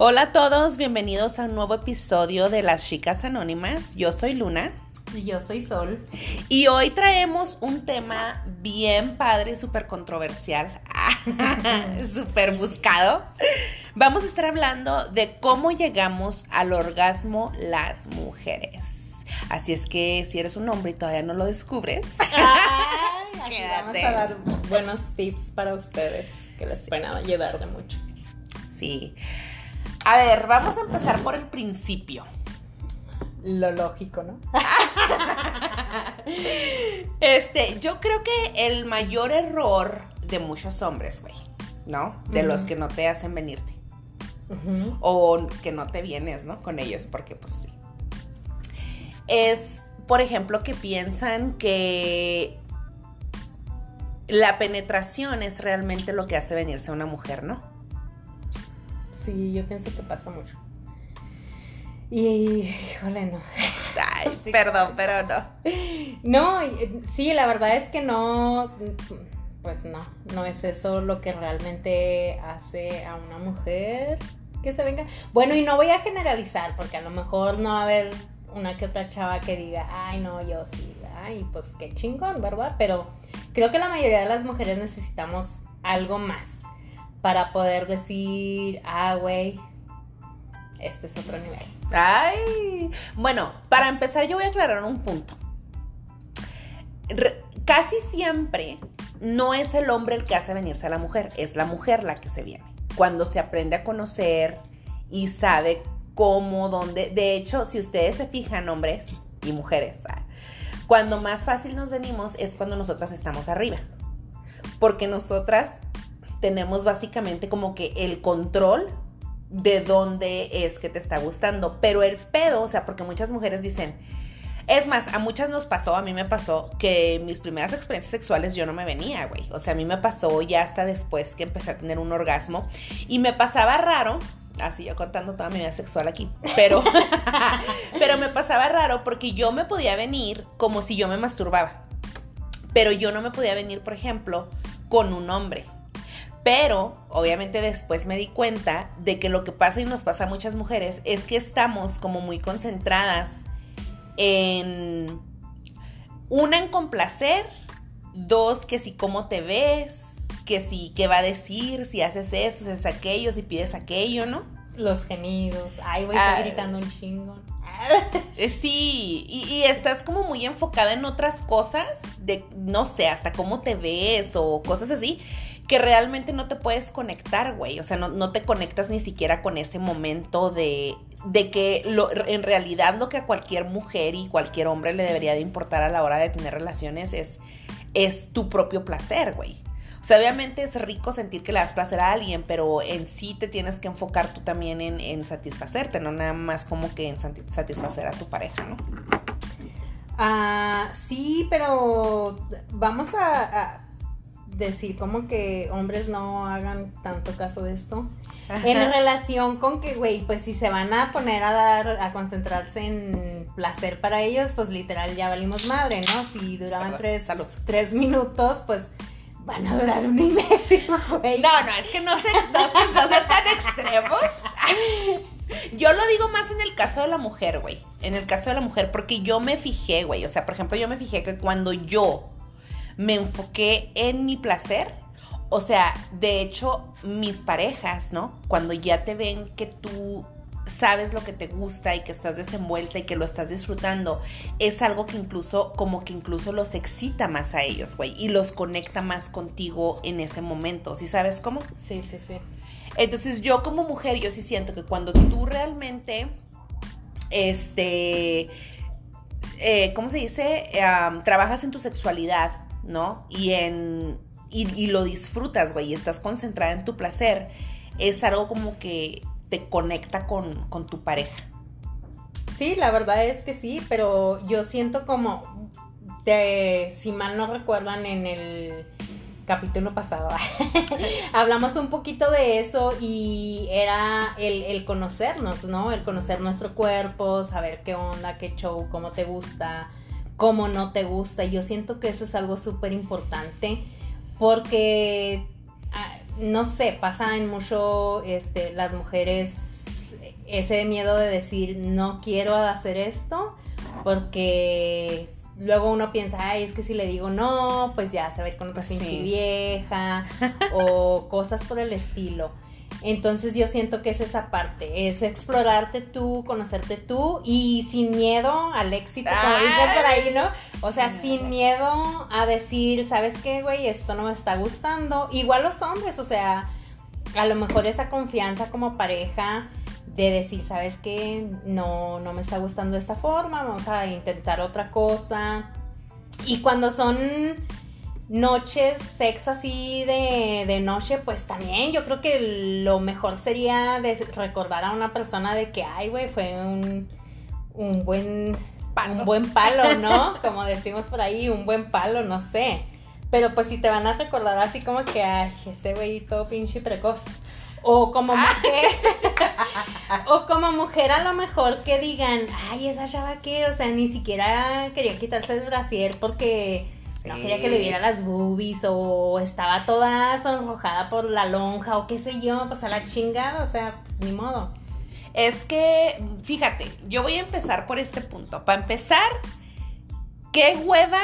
Hola a todos, bienvenidos a un nuevo episodio de Las Chicas Anónimas. Yo soy Luna. Y yo soy Sol. Y hoy traemos un tema bien padre, súper controversial, súper buscado. Vamos a estar hablando de cómo llegamos al orgasmo las mujeres. Así es que si eres un hombre y todavía no lo descubres, Ay, vamos a dar buenos tips para ustedes que les pueden ayudar de mucho. Sí. A ver, vamos a empezar por el principio. Lo lógico, ¿no? este, yo creo que el mayor error de muchos hombres, güey, ¿no? De los que no te hacen venirte. O que no te vienes, ¿no? Con ellos, porque pues sí. Es, por ejemplo, que piensan que la penetración es realmente lo que hace venirse a una mujer, ¿no? Sí, yo pienso que pasa mucho. Y, híjole, no. Ay, perdón, pero no. No, sí, la verdad es que no, pues no, no es eso lo que realmente hace a una mujer que se venga. Bueno, y no voy a generalizar, porque a lo mejor no va a haber una que otra chava que diga, ay, no, yo sí, ay, pues qué chingón, ¿verdad? Pero creo que la mayoría de las mujeres necesitamos algo más para poder decir, ah, güey, este es otro nivel. Ay, bueno, para empezar yo voy a aclarar un punto. casi siempre no es el hombre el que hace venirse a la mujer, es la mujer la que se viene. Cuando se aprende a conocer y sabe cómo, dónde. De hecho, si ustedes se fijan, hombres y mujeres, ah, cuando más fácil nos venimos es cuando nosotras estamos arriba. Porque nosotras tenemos básicamente como que el control de dónde es que te está gustando. Pero el pedo, o sea, porque muchas mujeres dicen, es más, a muchas nos pasó, a mí me pasó que mis primeras experiencias sexuales yo no me venía, güey. O sea, a mí me pasó ya hasta después que empecé a tener un orgasmo y me pasaba raro. Así yo contando toda mi vida sexual aquí. Pero, pero me pasaba raro porque yo me podía venir como si yo me masturbaba. Pero yo no me podía venir, por ejemplo, con un hombre. Pero obviamente después me di cuenta de que lo que pasa y nos pasa a muchas mujeres es que estamos como muy concentradas en una en complacer, dos que si cómo te ves, que si qué va a decir, si haces eso, si haces aquello, si pides aquello, ¿no? Los gemidos, ay, voy a ah. gritando un chingo. Eh, sí, y, y, estás como muy enfocada en otras cosas, de no sé, hasta cómo te ves o cosas así, que realmente no te puedes conectar, güey. O sea, no, te conectas ni siquiera con ese momento de, de que lo, en realidad lo que a cualquier mujer y cualquier hombre le debería de importar a la hora de tener relaciones es, es tu propio placer, güey. O sea, obviamente es rico sentir que le das placer a alguien, pero en sí te tienes que enfocar tú también en, satisfacerte, no nada más como que en satisfacer a tu pareja, ¿no? Ah, sí, pero vamos a decir como que hombres no hagan tanto caso de esto. En relación con que, güey, pues si se van a poner a dar, a concentrarse en placer para ellos, pues literal ya valimos madre, ¿no? Si duraban tres, tres minutos, pues van a durar uno y medio, güey. No, no, es que no se, no, sean tan extremos. Yo lo digo más en el caso de la mujer, güey. En el caso de la mujer, porque yo me fijé, güey. O sea, por ejemplo, yo me fijé que cuando yo me enfoqué en mi placer. O sea, de hecho, mis parejas, ¿no? Cuando ya te ven que tú sabes lo que te gusta y que estás desenvuelta y que lo estás disfrutando, es algo que incluso, como que incluso los excita más a ellos, güey, y los conecta más contigo en ese momento, ¿sí sabes cómo? Sí, sí, sí. Entonces yo como mujer, yo sí siento que cuando tú realmente, este, eh, ¿cómo se dice? trabajas en tu sexualidad, ¿no? Y en y, lo disfrutas, güey, y estás concentrada en tu placer, es algo como que te conecta con, con tu pareja. Sí, la verdad es que sí, pero yo siento como, te, si mal no recuerdan, en el capítulo pasado hablamos un poquito de eso y era el, el, conocernos, ¿no? El conocer nuestro cuerpo, saber qué onda, qué show, cómo te gusta, cómo no te gusta. Y yo siento que eso es algo súper importante porque, ah, no sé, pasa en mucho, este, las mujeres ese miedo de decir, no quiero hacer esto, porque luego uno piensa, ay, es que si le digo no, pues ya se va a ir con otra pinche vieja, o cosas por el estilo. Entonces yo siento que es esa parte, es explorarte tú, conocerte tú y sin miedo al éxito, como dicen por ahí, ¿no? O sea, sin miedo a decir, ¿sabes qué, güey? Esto no me está gustando. Igual los hombres, o sea, a lo mejor esa confianza como pareja de decir, ¿sabes qué? No, no me está gustando esta forma, vamos a intentar otra cosa. Y cuando son noches, sexo así de, de, noche, pues también yo creo que lo mejor sería de recordar a una persona de que, ay, güey, fue un, un buen palo. un buen palo, ¿no? Como decimos por ahí, un buen palo, no sé. Pero pues si te van a recordar así como que, ay, ese güey todo pinche precoz. O como mujer, o como mujer a lo mejor que digan, ay, esa chava que, o sea, ni siquiera quería quitarse el brasier porque no quería que le viera las boobies o estaba toda sonrojada por la lonja o qué sé yo, pues a la chingada, o sea, pues ni modo. Es que, fíjate, yo voy a empezar por este punto. Para empezar, qué hueva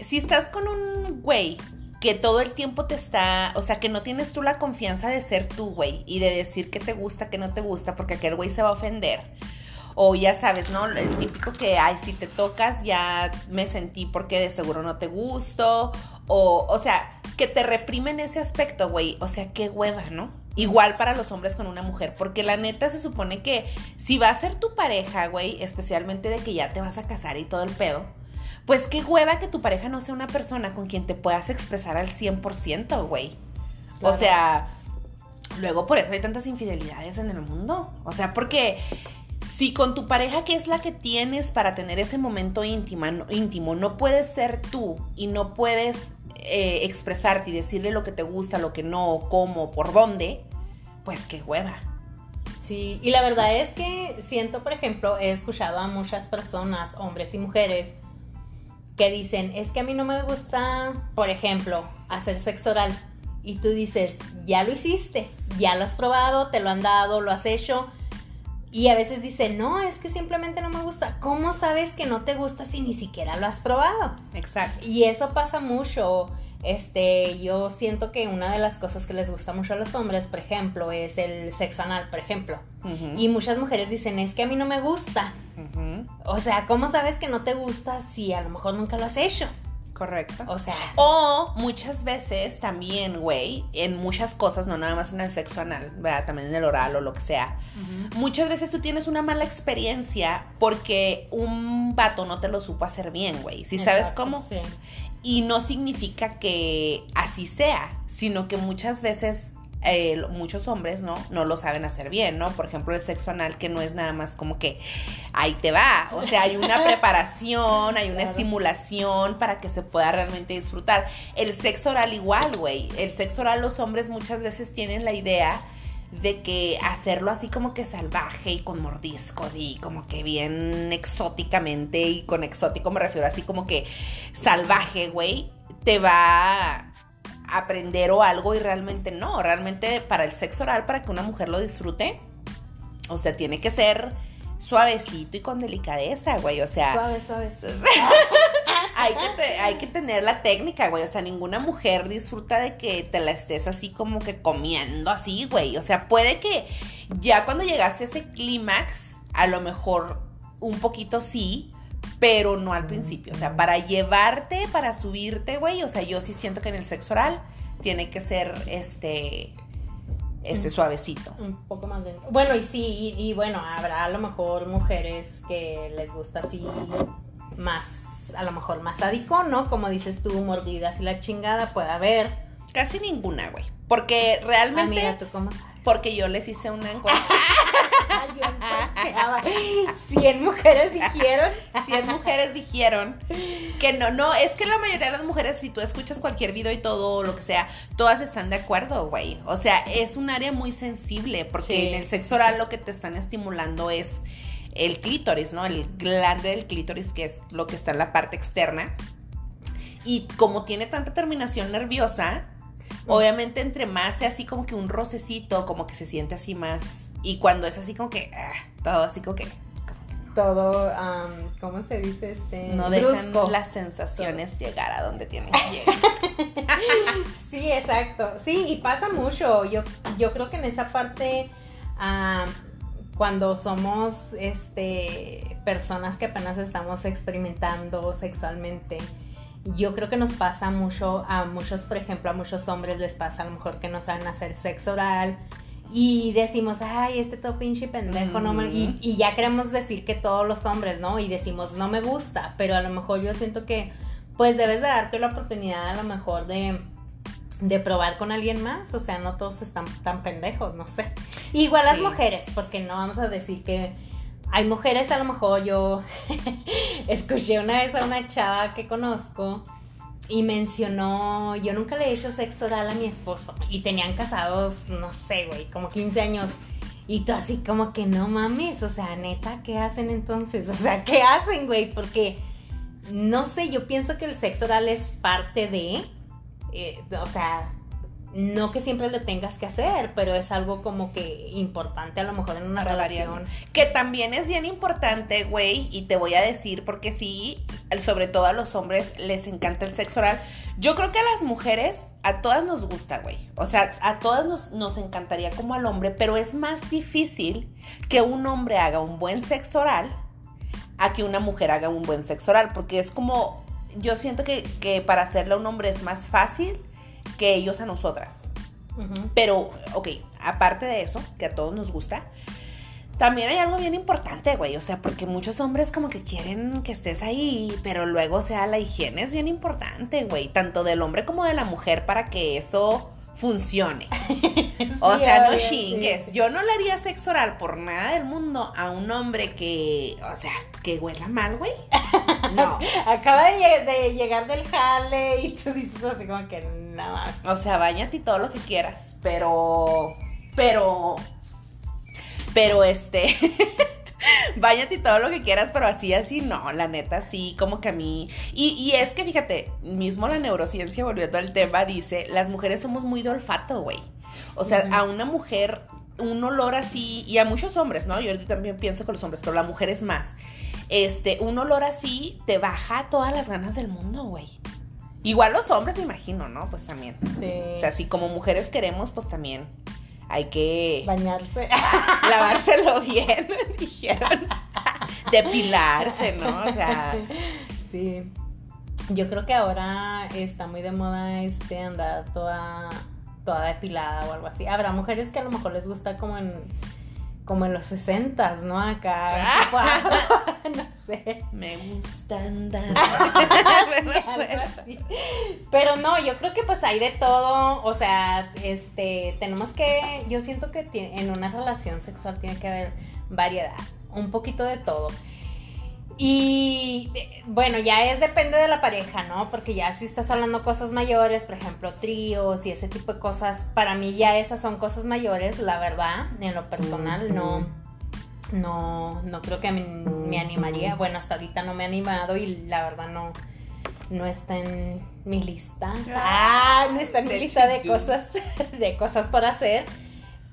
si estás con un güey que todo el tiempo te está, o sea, que no tienes tú la confianza de ser tú, güey, y de decir que te gusta, que no te gusta, porque aquel güey se va a ofender o ya sabes, ¿no? El típico que, ay, si te tocas ya me sentí porque de seguro no te gusto. O, o sea, que te reprimen ese aspecto, güey. O sea, qué hueva, ¿no? Igual para los hombres con una mujer, porque la neta se supone que si va a ser tu pareja, güey, especialmente de que ya te vas a casar y todo el pedo, pues qué hueva que tu pareja no sea una persona con quien te puedas expresar al 100%, güey. O sea, luego por eso hay tantas infidelidades en el mundo. O sea, porque si con tu pareja, que es la que tienes para tener ese momento íntimo, íntimo no puedes ser tú y no puedes eh, expresarte y decirle lo que te gusta, lo que no, cómo, por dónde, pues qué hueva. Sí, y la verdad es que siento, por ejemplo, he escuchado a muchas personas, hombres y mujeres, que dicen, es que a mí no me gusta, por ejemplo, hacer sexo oral. Y tú dices, ya lo hiciste, ya lo has probado, te lo han dado, lo has hecho y a veces dice, no, es que simplemente no me gusta. ¿Cómo sabes que no te gusta si ni siquiera lo has probado? Exacto. Y eso pasa mucho. Este, yo siento que una de las cosas que les gusta mucho a los hombres, por ejemplo, es el sexo anal, por ejemplo. Y muchas mujeres dicen, es que a mí no me gusta. O sea, ¿cómo sabes que no te gusta si a lo mejor nunca lo has hecho? Correcto. O sea. O muchas veces también, güey, en muchas cosas, no nada más en el sexo anal, ¿verdad? También en el oral o lo que sea. Muchas veces tú tienes una mala experiencia porque un vato no te lo supo hacer bien, güey. Si sabes cómo. Sí. Y no significa que así sea, sino que muchas veces eh, muchos hombres, ¿no? No lo saben hacer bien, ¿no? Por ejemplo, el sexo anal, que no es nada más como que ahí te va. O sea, hay una preparación, hay una estimulación para que se pueda realmente disfrutar. El sexo oral igual, güey. El sexo oral los hombres muchas veces tienen la idea de que hacerlo así como que salvaje y con mordiscos y como que bien exóticamente y con exótico me refiero así como que salvaje, güey, te va aprender o algo y realmente no. Realmente para el sexo oral, para que una mujer lo disfrute, o sea, tiene que ser suavecito y con delicadeza, güey. O sea. Suave, suave. hay, que hay que tener la técnica, güey. O sea, ninguna mujer disfruta de que te la estés así como que comiendo así, güey. O sea, puede que ya cuando llegaste a ese clímax, a lo mejor un poquito sí, pero no al principio. O sea, para llevarte, para subirte, güey. O sea, yo sí siento que en el sexo oral tiene que ser este. Este suavecito. Un poco más lento. Bueno, y sí, y, bueno, habrá a lo mejor mujeres que les gusta así más, a lo mejor más sádico, ¿no? Como dices tú, mordidas y la chingada, puede haber. Casi ninguna, güey. Porque realmente. Amiga, ¿tú cómo sabes? Porque yo les hice una encuesta. 100 mujeres dijeron. 100 mujeres dijeron que no, no, es que la mayoría de las mujeres, si tú escuchas cualquier video y todo, lo que sea, todas están de acuerdo, güey. O sea, es un área muy sensible porque en el sexo oral lo que te están estimulando es el clítoris, ¿no? El glande del clítoris, que es lo que está en la parte externa. Y como tiene tanta terminación nerviosa, Obviamente entre más sea así como que un rocecito, como que se siente así más. Y cuando es así como que, ah, todo así como que... Todo, um, ¿cómo se dice? Este, no dejan las sensaciones llegar a donde tienen que llegar. sí, exacto. Sí, y pasa mucho. Yo, yo creo que en esa parte, cuando somos este, personas que apenas estamos experimentando sexualmente, yo creo que nos pasa mucho a muchos, por ejemplo, a muchos hombres les pasa a lo mejor que no saben hacer sexo oral y decimos, ay, este todo pinche pendejo, no me... y, y, ya queremos decir que todos los hombres, ¿no? Y decimos, no me gusta, pero a lo mejor yo siento que, pues debes de darte la oportunidad a lo mejor de, de probar con alguien más, o sea, no todos están tan pendejos, no sé. Igual las mujeres, porque no vamos a decir que hay mujeres, a lo mejor yo escuché una vez a una chava que conozco y mencionó, yo nunca le he hecho sexo oral a mi esposo y tenían casados, no sé, güey, como 15 años. Y tú así como que no mames, o sea, neta, ¿qué hacen entonces? O sea, ¿qué hacen, güey? Porque, no sé, yo pienso que el sexo oral es parte de, eh, o sea, no que siempre lo tengas que hacer, pero es algo como que importante a lo mejor en una relación. Que también es bien importante, güey, y te voy a decir porque sí, sobre todo a los hombres les encanta el sexo oral. Yo creo que a las mujeres, a todas nos gusta, güey. O sea, a todas nos, nos encantaría como al hombre, pero es más difícil que un hombre haga un buen sexo oral a que una mujer haga un buen sexo oral, porque es como, yo siento que, que para hacerle a un hombre es más fácil que ellos a nosotras. Pero, ok, aparte de eso, que a todos nos gusta, también hay algo bien importante, güey. O sea, porque muchos hombres como que quieren que estés ahí, pero luego, o sea, la higiene es bien importante, güey. Tanto del hombre como de la mujer para que eso funcione. o sea, no chingues. Yo no le haría sexo oral por nada del mundo a un hombre que, o sea, que huela mal, güey. No. Acaba de, llegar del jale y tú dices así como que nada más. O sea, bañate y todo lo que quieras, pero, pero, pero este... Báñate y todo lo que quieras, pero así, así no, la neta, sí, como que a mí. Y, es que fíjate, mismo la neurociencia, volviendo al tema, dice: las mujeres somos muy de olfato, güey. O sea, a una mujer, un olor así, y a muchos hombres, ¿no? Yo también pienso con los hombres, pero la mujer es más. Este, un olor así te baja todas las ganas del mundo, güey. Igual los hombres, me imagino, ¿no? Pues también. Sí. O sea, si como mujeres queremos, pues también hay que bañarse, lavárselo bien, dijeron, depilarse, ¿no? O sea, sí. Yo creo que ahora está muy de moda este andar toda toda depilada o algo así. Habrá mujeres que a lo mejor les gusta como en como en los 60, ¿no? Acá. no sé. Me gustan andar. Pero no, yo creo que pues hay de todo. O sea, este, tenemos que, yo siento que en una relación sexual tiene que haber variedad. Un poquito de todo. Y bueno, ya es depende de la pareja, ¿no? Porque ya si estás hablando cosas mayores, por ejemplo, tríos y ese tipo de cosas, para mí ya esas son cosas mayores, la verdad, en lo personal no no no creo que me, animaría. Bueno, hasta ahorita no me he animado y la verdad no no está en mi lista. Ah, no está en mi lista de cosas de cosas por hacer.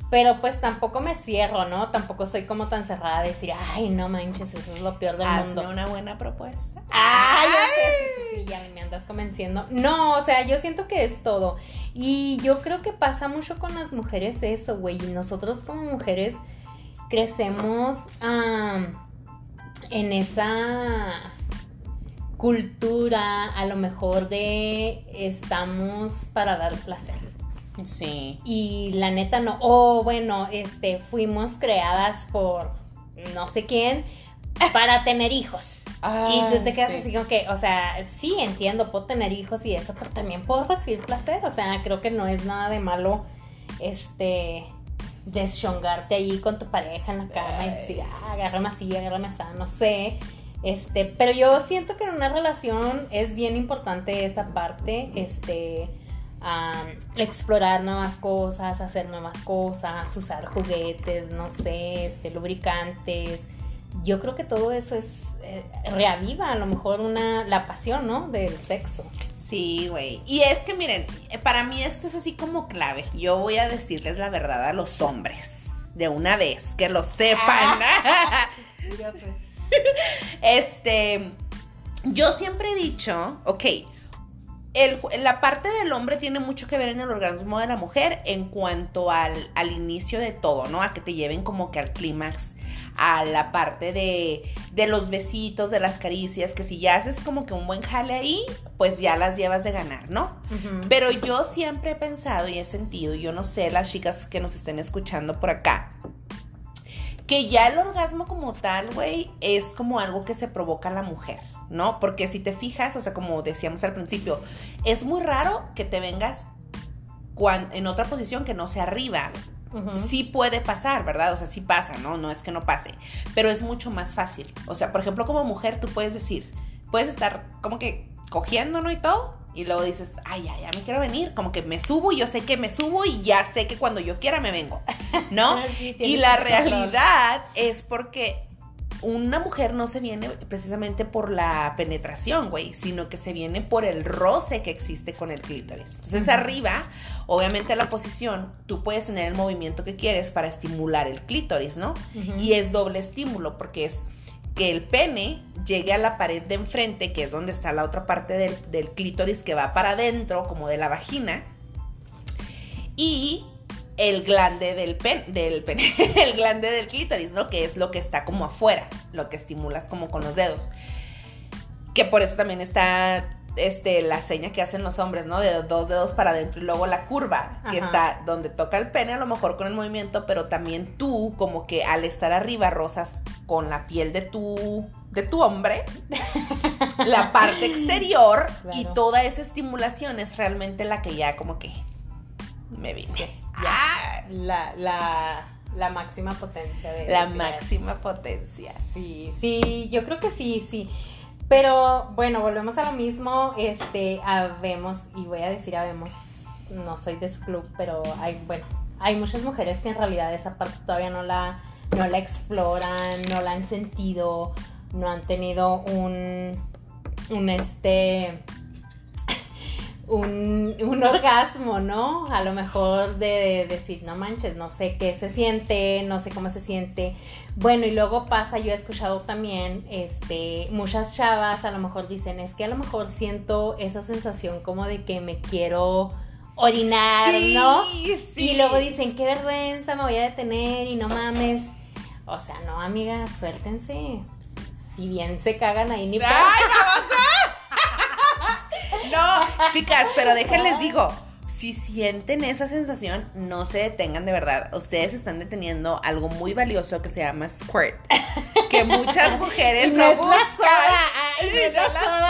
Pero pues tampoco me cierro, ¿no? Tampoco soy como tan cerrada de decir, ay, no manches, eso es lo peor del Hazme una buena propuesta. Ay, sí, sí, sí, ya me andas convenciendo. No, o sea, yo siento que es todo. Y yo creo que pasa mucho con las mujeres eso, güey. Y nosotros como mujeres crecemos en esa cultura, a lo mejor de estamos para dar placer. Sí. Y la neta no. O bueno, este, fuimos creadas por no sé quién para tener hijos. y tú te quedas así como que, o sea, sí entiendo, puedo tener hijos y eso, pero también puedo recibir placer. O sea, creo que no es nada de malo, este, deschongarte ahí con tu pareja en la cama y decir, ah, agárrame así, agárrame así, no sé. Este, pero yo siento que en una relación es bien importante esa parte, este, explorar nuevas cosas, hacer nuevas cosas, usar juguetes, no sé, este, lubricantes. Yo creo que todo eso es eh, reaviva a lo mejor una la pasión, ¿no? Del sexo. Sí, güey. Y es que miren, para mí esto es así como clave. Yo voy a decirles la verdad a los hombres. De una vez, que lo sepan. Ya sé. Este, yo siempre he dicho, ok, el- la parte del hombre tiene mucho que ver en el organismo de la mujer en cuanto al, al inicio de todo, ¿no? A que te lleven como que al clímax, a la parte de, de los besitos, de las caricias, que si ya haces como que un buen jale ahí, pues ya las llevas de ganar, ¿no? Pero yo siempre he pensado y he sentido, yo no sé, las chicas que nos estén escuchando por acá, que ya el orgasmo como tal, güey, es como algo que se provoca a la mujer, ¿no? Porque si te fijas, o sea, como decíamos al principio, es muy raro que te vengas en otra posición que no sea arriba. Sí puede pasar, ¿verdad? O sea, sí pasa, ¿no? No es que no pase, pero es mucho más fácil. O sea, por ejemplo, como mujer tú puedes decir, puedes estar como que cogiendo, ¿no? Y todo, y luego dices, ay, ya, ya me quiero venir, como que me subo y yo sé que me subo y ya sé que cuando yo quiera me vengo, ¿no? Sí, y la realidad es porque una mujer no se viene precisamente por la penetración, güey, sino que se viene por el roce que existe con el clítoris. Entonces Ujú. arriba, obviamente la posición, tú puedes tener el movimiento que quieres para estimular el clítoris, ¿no? Y es doble estímulo porque es que el pene llegue a la pared de enfrente, que es donde está la otra parte del, clítoris que va para adentro, como de la vagina, y el glande del pen, del pene, el glande del clítoris. Que es lo que está como afuera, lo que estimulas como con los dedos. Que por eso también está este, la seña que hacen los hombres, ¿no? De dos dedos para adentro y luego la curva, que Ajá. está donde toca el pene, a lo mejor con el movimiento, pero también tú, como que al estar arriba, rozas con la piel de tu, de tu hombre, la parte exterior, y toda esa estimulación es realmente la que ya como que me vine. Ah, La, la, la máxima potencia de la máxima potencia. Sí, sí, yo creo que sí, sí. Pero bueno, volvemos a lo mismo. Este, habemos, y voy a decir habemos, no soy de su club, pero hay, bueno, hay muchas mujeres que en realidad esa parte todavía no la, no la exploran, no la han sentido, no han tenido un, un este, un, un orgasmo, ¿no? A lo mejor de, decir, no manches, no sé qué se siente, no sé cómo se siente. Bueno, y luego pasa, yo he escuchado también, este, muchas chavas a lo mejor dicen, es que a lo mejor siento esa sensación como de que me quiero orinar, ¿no? sí. Y luego dicen, qué vergüenza, me voy a detener y no mames. O sea, no, amiga, suéltense. Si bien se cagan ahí ni ¡Ay, chicas, pero déjenles digo, si sienten esa sensación, no se detengan de verdad. Ustedes están deteniendo algo muy valioso que se llama squirt. Que muchas mujeres no lo buscan. ay, Y no no.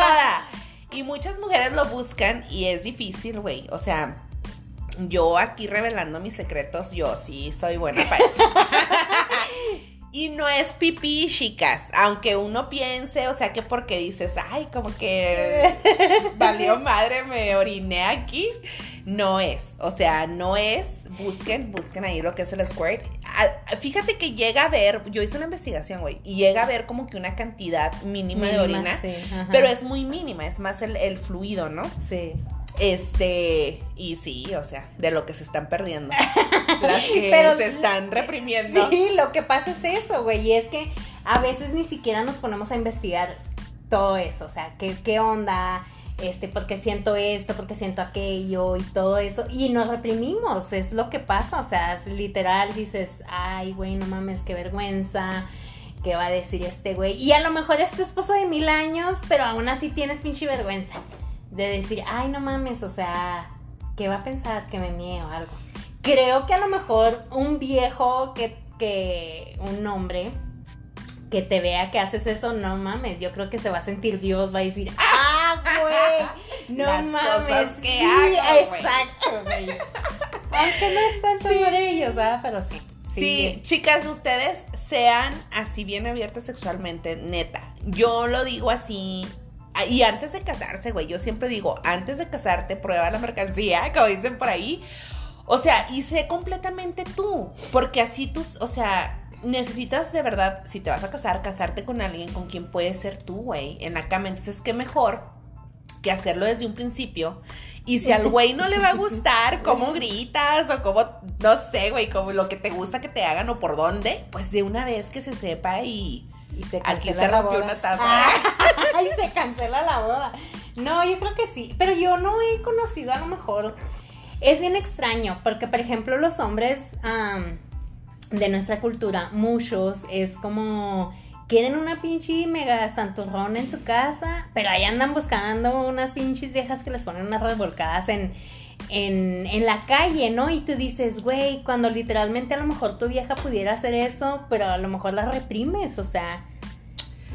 Y muchas mujeres lo buscan y es difícil, güey. O sea, yo aquí revelando mis secretos, yo sí soy buena para eso. Y no es pipí, chicas. Aunque uno piense, o sea, que porque dices, ay, como que valió madre, me oriné aquí. No es. O sea, no es. Busquen, busquen ahí lo que es el squirt. Ah, Fíjate que llega a ver, yo hice una investigación, güey, y llega a ver como que una cantidad mínima, de orina. sí. Pero es muy mínima, es más el, el fluido, ¿no? Sí. Este, y sí, o sea, de lo que se están perdiendo. Las que Pero- se están reprimiendo. Sí, lo que pasa es eso, güey. Y es que a veces ni siquiera nos ponemos a investigar todo eso. O sea, qué, qué onda, este, porque siento esto, porque siento aquello y todo eso. Y nos reprimimos, es lo que pasa. O sea, es literal dices, ay, güey, no mames, qué vergüenza. ¿Qué va a decir este güey? Y a lo mejor es tu esposo de mil años, pero aún así tienes pinche vergüenza. De decir, ay, no mames, o sea, ¿qué va a pensar? Que me mie o algo. Creo que a lo mejor un viejo que, que un hombre que te vea que haces eso, no mames, yo creo que se va a sentir Dios, va a decir, ah, güey, no Las mames. cosas que sí, hago, exacto, güey. Aunque no están sobre ellos, ¿ah? Pero sí. Sí, chicas, ustedes sean así bien abiertas sexualmente, neta. Yo lo digo así. Ah, Y antes de casarse, güey, yo siempre digo, antes de casarte, prueba la mercancía, como dicen por ahí. O sea, y sé completamente tú, porque así tú, o sea, necesitas de verdad, si te vas a casar, casarte con alguien con quien puedes ser tú, güey, en la cama. Entonces, qué mejor que hacerlo desde un principio. Y si al güey no le va a gustar cómo gritas o cómo, no sé, güey, como lo que te gusta que te hagan o por dónde, pues de una vez que se sepa y, Y se aquí cancela se la rompió boda. una taza. Ah, y se cancela la boda. No, yo creo que sí. Pero yo no he conocido a lo mejor. Es bien extraño, porque por ejemplo los hombres de nuestra cultura, muchos, es como quieren una pinche mega santurrón en su casa, pero ahí andan buscando unas pinches viejas que les ponen unas revolcadas en, en, en la calle, ¿no? Y tú dices, güey, cuando literalmente a lo mejor tu vieja pudiera hacer eso, pero a lo mejor la reprimes, o sea.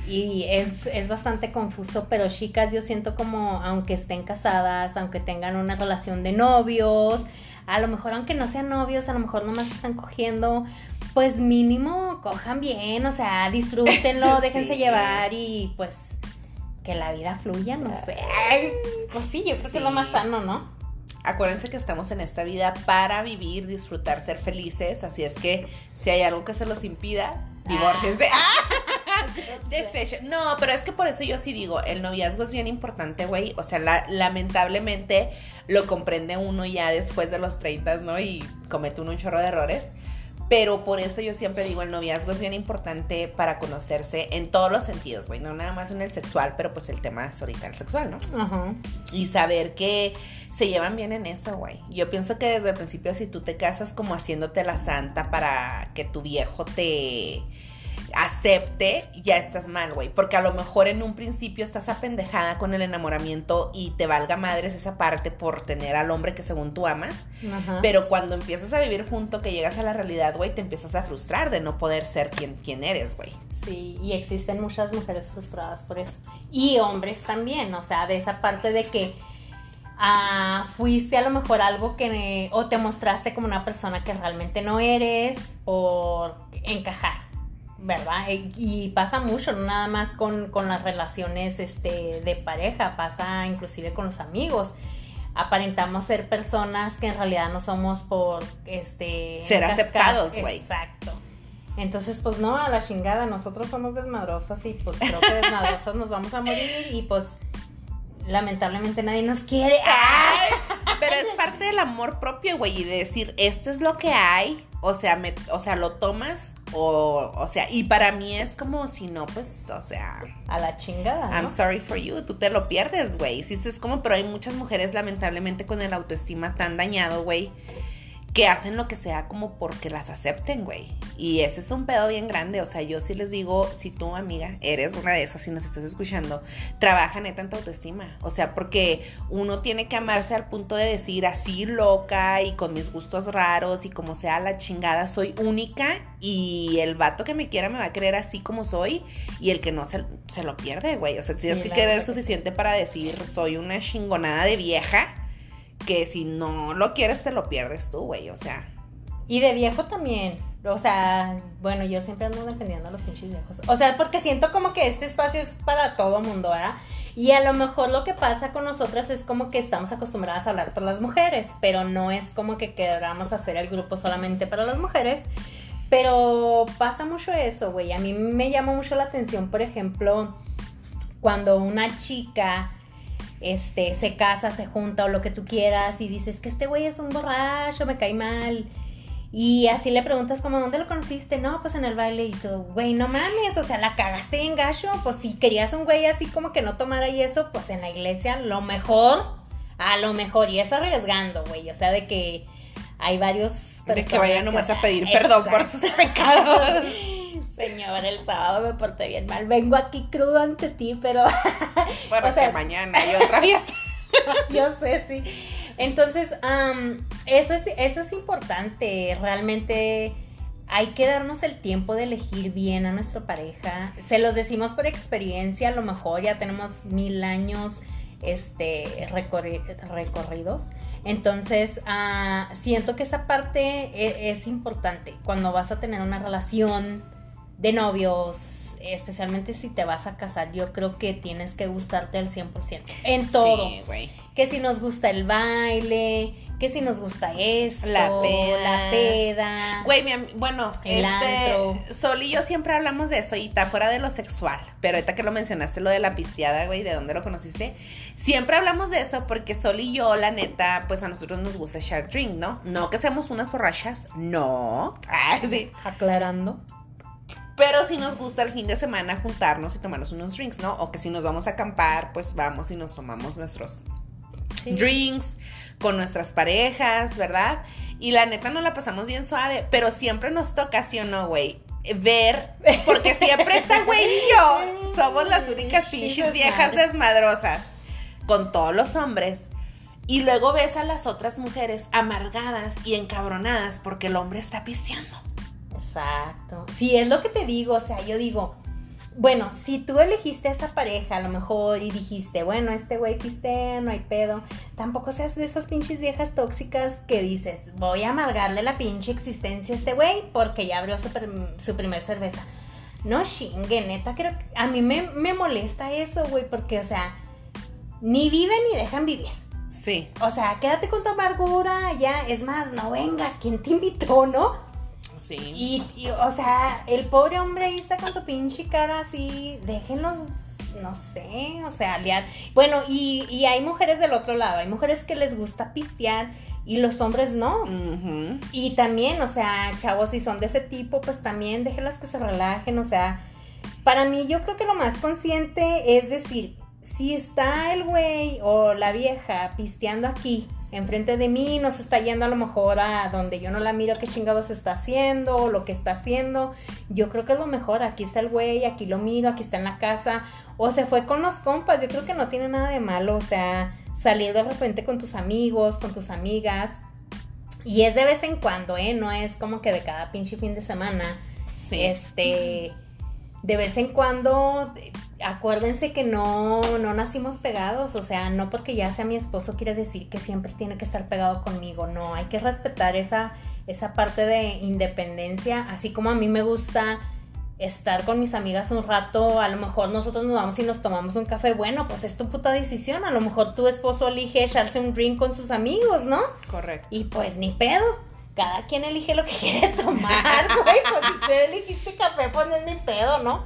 Y es, es bastante confuso, pero chicas, yo siento como, aunque estén casadas, aunque tengan una relación de novios, a lo mejor aunque no sean novios, a lo mejor nomás están cogiendo, pues mínimo cojan bien, o sea, disfrútenlo, déjense Sí. llevar y pues que la vida fluya, no sé. Pues sí, yo creo que es lo más sano, ¿no? Acuérdense que estamos en esta vida para vivir, disfrutar, ser felices. Así es que si hay algo que se los impida, divórciense. ¡Ah! Desechen. No, pero es que por eso yo sí digo, el noviazgo es bien importante, güey. O sea, la- lamentablemente lo comprende uno ya después de los 30, ¿no? Y comete uno un chorro de errores. Pero por eso yo siempre digo, el noviazgo es bien importante para conocerse en todos los sentidos, güey. No nada más en el sexual, pero pues el tema es ahorita el sexual, ¿no? Ajá. Y saber que se llevan bien en eso, güey. Yo pienso que desde el principio si tú te casas como haciéndote la santa para que tu viejo te acepte, ya estás mal, güey. Porque a lo mejor en un principio estás apendejada con el enamoramiento y te valga madres esa parte por tener al hombre que según tú amas. Ajá. Pero cuando empiezas a vivir junto, que llegas a la realidad, güey, te empiezas a frustrar de no poder ser quien, quien eres, güey. Sí, y existen muchas mujeres frustradas por eso. Y hombres también, o sea, de esa parte de que ah, fuiste a lo mejor algo que, o te mostraste como una persona que realmente no eres por encajar, ¿verdad? E- Y pasa mucho, no nada más con, con las relaciones este, de pareja, pasa inclusive con los amigos. Aparentamos ser personas que en realidad no somos por este Ser aceptados, güey. Exacto. Entonces, pues no, a la chingada, nosotros somos desmadrosas y pues creo que desmadrosos nos vamos a morir y pues lamentablemente nadie nos quiere. Ay, pero es parte del amor propio, güey, y de decir, esto es lo que hay, o sea, me, o sea, lo tomas, o, o sea, y para mí es como si no, pues, o sea, A la chingada. ¿no? I'm sorry for you, tú te lo pierdes, güey. Sí, es como, pero hay muchas mujeres, lamentablemente, con el autoestima tan dañado, güey, que hacen lo que sea como porque las acepten, güey. Y ese es un pedo bien grande. O sea, yo sí les digo, si tú, amiga, eres una de esas y nos estás escuchando, trabaja neta en tu autoestima. O sea, porque uno tiene que amarse al punto de decir así loca y con mis gustos raros y como sea la chingada, soy única y el vato que me quiera me va a querer así como soy y el que no se, se lo pierde, güey. O sea, tienes Sí, que querer suficiente para decir, soy una chingonada de vieja que si no lo quieres te lo pierdes tú, güey. O sea, Y de viejo también. O sea, bueno, yo siempre ando defendiendo a los pinches viejos. O sea, porque siento como que este espacio es para todo mundo, ¿verdad? Y a lo mejor lo que pasa con nosotras es como que estamos acostumbradas a hablar por las mujeres, pero no es como que queramos hacer el grupo solamente para las mujeres. Pero pasa mucho eso, güey. A mí me llama mucho la atención, por ejemplo, cuando una chica este, se casa, se junta o lo que tú quieras y dices que este güey es un borracho, me cae mal. Y así le preguntas como, ¿dónde lo conociste? No, pues en el baile y tú, güey, no mames, o sea, la cagaste en gacho, pues si querías un güey así como que no tomara y eso, pues en la iglesia lo mejor, a lo mejor, y eso arriesgando, güey, o sea, de que hay varios... de que personas vaya nomás a pedir perdón por sus pecados. Señor, el sábado me porté bien mal. Vengo aquí crudo ante ti, pero Bueno, O sea- que mañana hay otra fiesta. yo sé, sí. Entonces, eso, es, eso es importante. Realmente hay que darnos el tiempo de elegir bien a nuestra pareja. Se los decimos por experiencia, a lo mejor ya tenemos mil años este, recorri- recorridos. Entonces, ah, siento que esa parte e- es, importante cuando vas a tener una relación de novios, especialmente si te vas a casar. Yo creo que tienes que gustarte al 100% en todo Sí, güey. que si nos gusta el baile, que si nos gusta esto, La peda. la peda. Güey, mi bueno, El antro. este, Sol y yo siempre hablamos de eso y está fuera de lo sexual, pero ahorita que lo mencionaste, lo de la pisteada, güey, ¿de dónde lo conociste? Siempre hablamos de eso porque Sol y yo, la neta, pues a nosotros nos gusta share drink, ¿no? No que seamos unas borrachas, no, ah, sí, Aclarando. Pero sí nos gusta el fin de semana juntarnos y tomarnos unos drinks, ¿no? O que si nos vamos a acampar, pues vamos y nos tomamos nuestros Sí. drinks con nuestras parejas, ¿verdad? Y la neta nos la pasamos bien suave, pero siempre nos toca, ¿sí o no, güey? Ver, porque siempre está güey y yo somos las únicas pinches viejas desmadrosas con todos los hombres. Y luego ves a las otras mujeres amargadas y encabronadas porque el hombre está pisteando. Exacto. Sí, es lo que te digo, o sea, yo digo, bueno, si tú elegiste a esa pareja a lo mejor y dijiste, bueno, este güey pistea, no hay pedo, tampoco seas de esas pinches viejas tóxicas que dices, voy a amargarle la pinche existencia a este güey porque ya abrió su, prim- su primer cerveza. No chingue, neta, creo que a mí me, me molesta eso, güey, porque, o sea, ni viven ni dejan vivir. Sí. O sea, quédate con tu amargura, ya, es más, no vengas, ¿quién te invitó, no? Sí. Y, y, o sea, el pobre hombre ahí está con su pinche cara así, déjenlos, no sé, o sea, liar. Bueno, y, y hay mujeres del otro lado, hay mujeres que les gusta pistear y los hombres no. Y también, o sea, chavos, si son de ese tipo, pues también déjenlas que se relajen, o sea, para mí yo creo que lo más consciente es decir, si está el güey o la vieja pisteando aquí, enfrente de mí, no se está yendo a lo mejor a donde yo no la miro qué chingados está haciendo o lo que está haciendo, yo creo que es lo mejor, aquí está el güey, aquí lo miro, aquí está en la casa, o se fue con los compas, yo creo que no tiene nada de malo, o sea, salir de repente con tus amigos, con tus amigas, y es de vez en cuando, ¿eh? No es como que de cada pinche fin de semana. Sí. Este, de vez en cuando, acuérdense que no, no nacimos pegados, o sea, no porque ya sea mi esposo quiere decir que siempre tiene que estar pegado conmigo, no, hay que respetar esa, esa parte de independencia, así como a mí me gusta estar con mis amigas un rato, a lo mejor nosotros nos vamos y nos tomamos un café, bueno, pues es tu puta decisión, a lo mejor tu esposo elige echarse un drink con sus amigos, ¿no? Correcto. Y pues ni pedo. Cada quien elige lo que quiere tomar, güey. Pues si tú elegiste café, pues no es ni pedo, ¿no?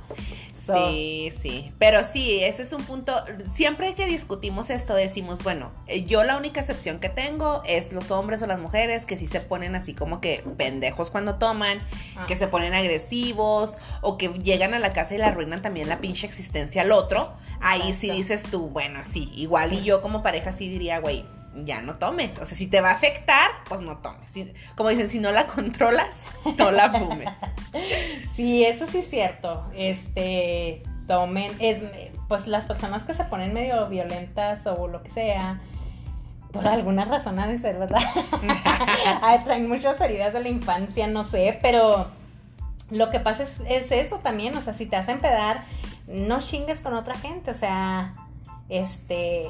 Sí, sí, pero sí, ese es un punto, siempre que discutimos esto decimos, bueno, eh, yo la única excepción que tengo es los hombres o las mujeres que sí se ponen así como que pendejos cuando toman, Ah. que se ponen agresivos o que llegan a la casa y le arruinan también la pinche existencia al otro. Ahí sí dices tú, bueno, sí, igual y yo como pareja sí diría, güey, ya no tomes, o sea, si te va a afectar, pues no tomes. Si- como dicen, si no la controlas, no la fumes. Sí, eso sí es cierto. Este, tomen, es, pues las personas que se ponen medio violentas o lo que sea, por alguna razón ha de ser, ¿verdad? Ay, traen muchas heridas de la infancia, no sé, pero lo que pasa es, es eso también, o sea, si te hacen pedar, no chingues con otra gente, o sea, este,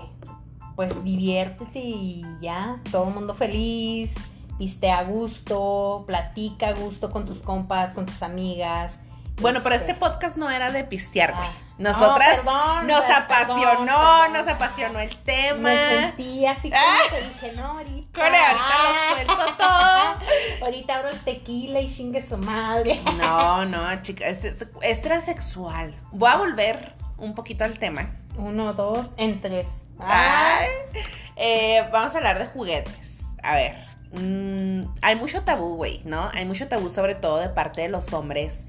pues diviértete y ya, todo el mundo feliz, viste a gusto, platica a gusto con tus compas, con tus amigas. Bueno, pero este podcast no era de pistear, güey. Ah. Nosotras perdón, nos perdón, apasionó, perdón. nos apasionó el tema. Me sentí así como Ah. que dije, no, ahorita. Core, ahorita lo suelto todo. ahorita abro el tequila y chingue su madre. No, no, chica, este, este- es transexual. Voy a volver un poquito al tema. Uno, dos, en tres. Ay. Eh, vamos a hablar de juguetes. A ver, mm, hay mucho tabú, güey, ¿no? Hay mucho tabú sobre todo de parte de los hombres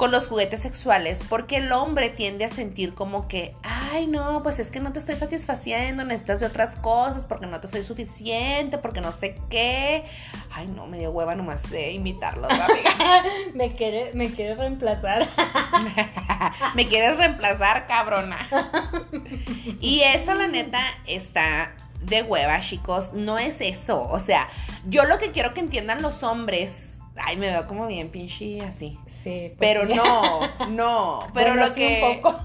con los juguetes sexuales, porque el hombre tiende a sentir como que, ay, no, pues es que no te estoy satisfaciendo, necesitas de otras cosas, porque no te soy suficiente, porque no sé qué. Ay, no, me dio hueva nomás de invitarlos, amiga. me quiere, me quiere reemplazar. Me quieres reemplazar, cabrona. Y eso, la neta, está de hueva, chicos. No es eso. O sea, yo lo que quiero que entiendan los hombres. Ay, me veo como bien pinche así. Sí, pues Pero sí. no, no. Pero Bueno, lo sí, que. un poco.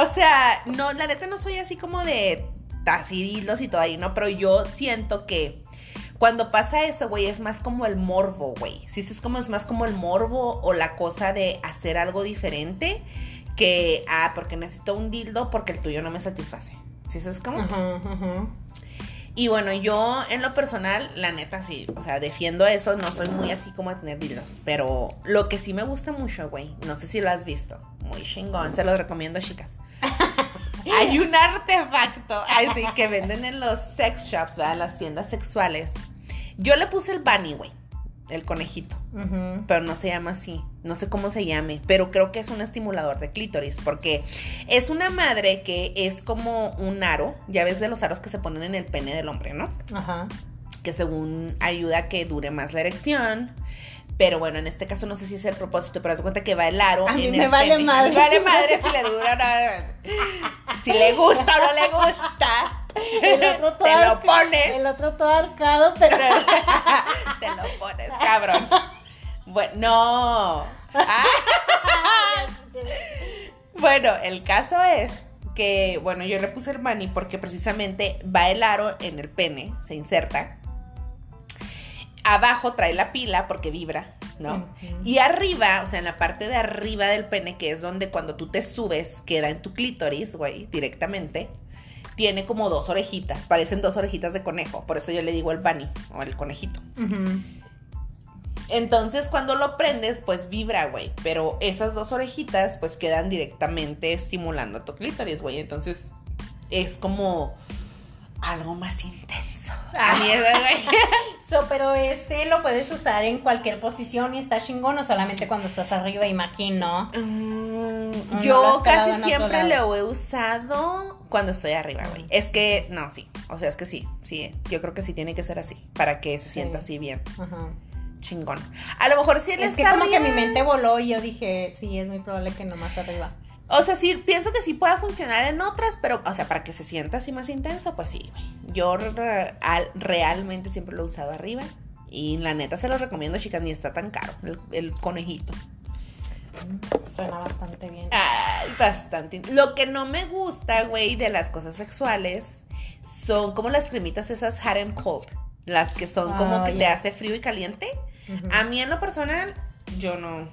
O sea, no, la neta no soy así como de tacidilos y todo ahí, ¿no? Pero yo siento que cuando pasa eso, güey, es más como el morbo, güey. Si es como es más como el morbo o la cosa de hacer algo diferente que, ah, porque necesito un dildo porque el tuyo no me satisface. ¿Sí es como? Ajá, ajá. Y bueno, yo en lo personal, la neta sí, o sea, defiendo eso, no soy muy así como a tener dildos, pero lo que sí me gusta mucho, güey, no sé si lo has visto, muy chingón, se los recomiendo, chicas. Hay un artefacto así que venden en los sex shops, ¿verdad? Las tiendas sexuales. Yo le puse el bunny, güey, el conejito, pero no se llama así, no sé cómo se llame, pero creo que es un estimulador de clítoris, porque es una madre que es como un aro, ya ves de los aros que se ponen en el pene del hombre, ¿no? Ajá. que según ayuda a que dure más la erección. Pero bueno, en este caso no sé si es el propósito, pero haz cuenta que va el aro. A mí me el vale pene. madre. Me vale madre si le dura o no. Si le gusta o no le gusta. El otro todo Te lo pones. El otro todo arcado, pero. Te lo pones, cabrón. Bueno, no. Ah, Bueno, el caso es que, bueno, yo le puse el mani porque precisamente va el aro en el pene, se inserta. Abajo trae la pila porque vibra, ¿no? Y arriba, o sea, en la parte de arriba del pene, que es donde cuando tú te subes queda en tu clítoris, güey, directamente, tiene como dos orejitas, parecen dos orejitas de conejo, por eso yo le digo el bunny o el conejito. Entonces, cuando lo prendes, pues vibra, güey. Pero esas dos orejitas, pues quedan directamente estimulando tu clítoris, güey. Entonces, es como algo más intenso. A mí, güey. So, pero este lo puedes usar en cualquier posición y está chingón o solamente cuando estás arriba, imagino. Mm, yo casi siempre lo he usado cuando estoy arriba, güey. Es que, no, sí. O sea, es que sí, sí. Yo creo que sí tiene que ser así. Para que se sienta Sí. así bien. Ajá. Chingón. A lo mejor si él Es que como que mi mente voló y yo dije, sí, es muy probable que nomás arriba. O sea, sí, pienso que sí pueda funcionar en otras, pero, o sea, para que se sienta así más intenso, pues sí, güey. Yo re- al- realmente siempre lo he usado arriba. Y la neta se los recomiendo, chicas, ni está tan caro el, el conejito. Suena bastante bien. Ay, bastante. Lo que no me gusta, güey, de las cosas sexuales son como las cremitas esas hot and cold. Las que son como que te hace frío y caliente. A mí en lo personal, yo no,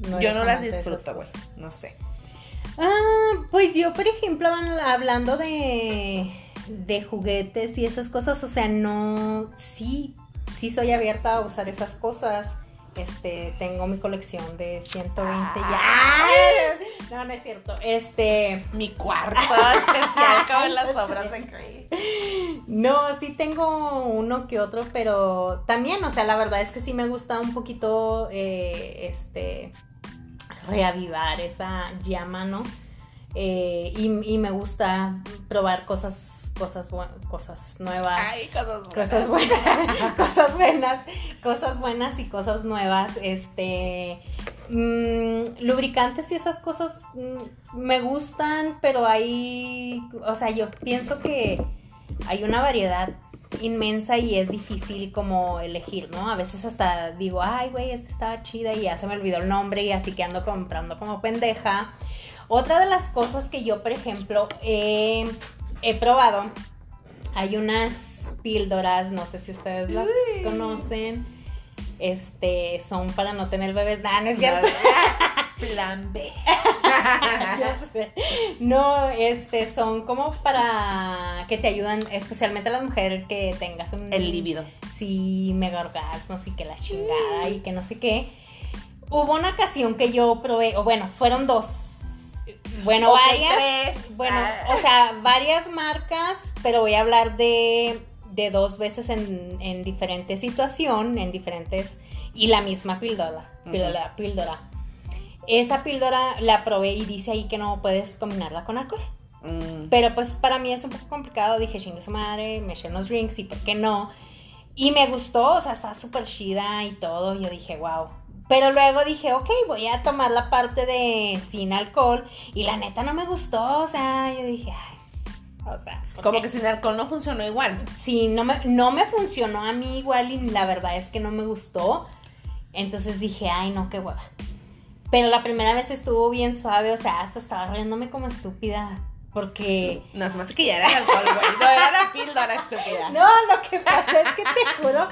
No yo no las disfruto, güey. No sé. Ah, pues yo, por ejemplo, habl- hablando de, de juguetes y esas cosas, o sea, no, sí, sí soy abierta a usar esas cosas. Este, tengo mi colección de 120 ya. Ay. No, no es cierto. Este, Mi cuarto especial como en las obras de Grey. no, sí tengo uno que otro, pero también, o sea, la verdad es que sí me gusta un poquito, eh, este, reavivar esa llama, ¿no? Eh, y, y me gusta probar cosas, cosas, cosas nuevas. Ay, cosas buenas. Cosas buenas, cosas buenas, cosas buenas y cosas nuevas. Este, mm, lubricantes y esas cosas mm, me gustan, pero hay, o sea, yo pienso que hay una variedad inmensa y es difícil como elegir, ¿no? A veces hasta digo, ay, güey, esta estaba chida y ya se me olvidó el nombre y así que ando comprando como pendeja. Otra de las cosas que yo, por ejemplo, he, he probado, hay unas píldoras, no sé si ustedes las Uy. conocen. Este, son para no tener bebés. Nah, no es cierto. Plan B. No, este, son como para que te ayudan, especialmente a las mujeres que tengas un El líbido. Sí, mega orgasmos y que la chingada y que no sé qué. Hubo una ocasión que yo probé, o bueno, fueron dos. Bueno, varias. tres. Bueno, Ah. o sea, varias marcas, pero voy a hablar de, de dos veces en, en diferente situación, en diferentes. Y la misma píldora. Píldora, píldora. Esa píldora la probé y dice ahí que no puedes combinarla con alcohol. Mm. Pero pues para mí es un poco complicado. Dije, chingue su madre, me eché unos drinks y por qué no. Y me gustó, o sea, estaba súper chida y todo. Yo dije, wow. Pero luego dije, ok, voy a tomar la parte de sin alcohol. Y la neta no me gustó, o sea, yo dije, ay. O sea, ¿por Como que sin alcohol no funcionó igual. Sí, no me, no me funcionó a mí igual y la verdad es que no me gustó. Entonces dije, ay, no, qué hueva. Pero la primera vez estuvo bien suave, o sea, hasta estaba riéndome como estúpida. Porque. No, se me hace que ya era el alcohol, güey. No, era la píldora estúpida. No, lo que pasa es que te juro,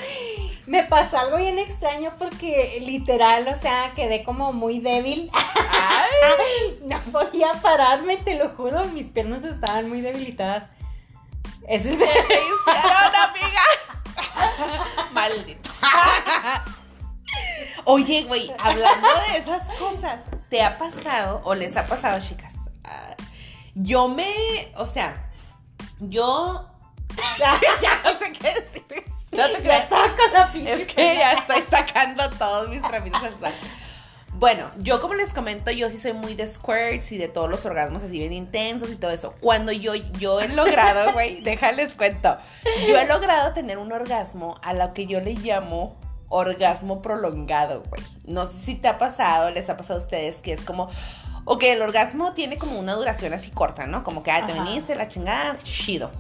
me pasó algo bien extraño porque literal, o sea, quedé como muy débil. Ay, No podía pararme, te lo juro, mis piernas estaban muy debilitadas. Ese es ¿Qué te hicieron, amiga? Maldito. Oye, güey, hablando de esas cosas, ¿te ha pasado o les ha pasado, chicas? Ah, Yo me, o sea, yo ya no sé qué decir. No te creas. la pinche Es que ya estoy sacando todos mis saco. Bueno, yo como les comento, yo sí soy muy de squirts y de todos los orgasmos así bien intensos y todo eso. Cuando yo, yo he logrado, güey, déjales cuento. Yo he logrado tener un orgasmo a lo que yo le llamo orgasmo prolongado, güey. No sé si te ha pasado, les ha pasado a ustedes que es como, ok, el orgasmo tiene como una duración así corta, ¿no? Como que, ah, te Ajá. viniste, la chingada, chido.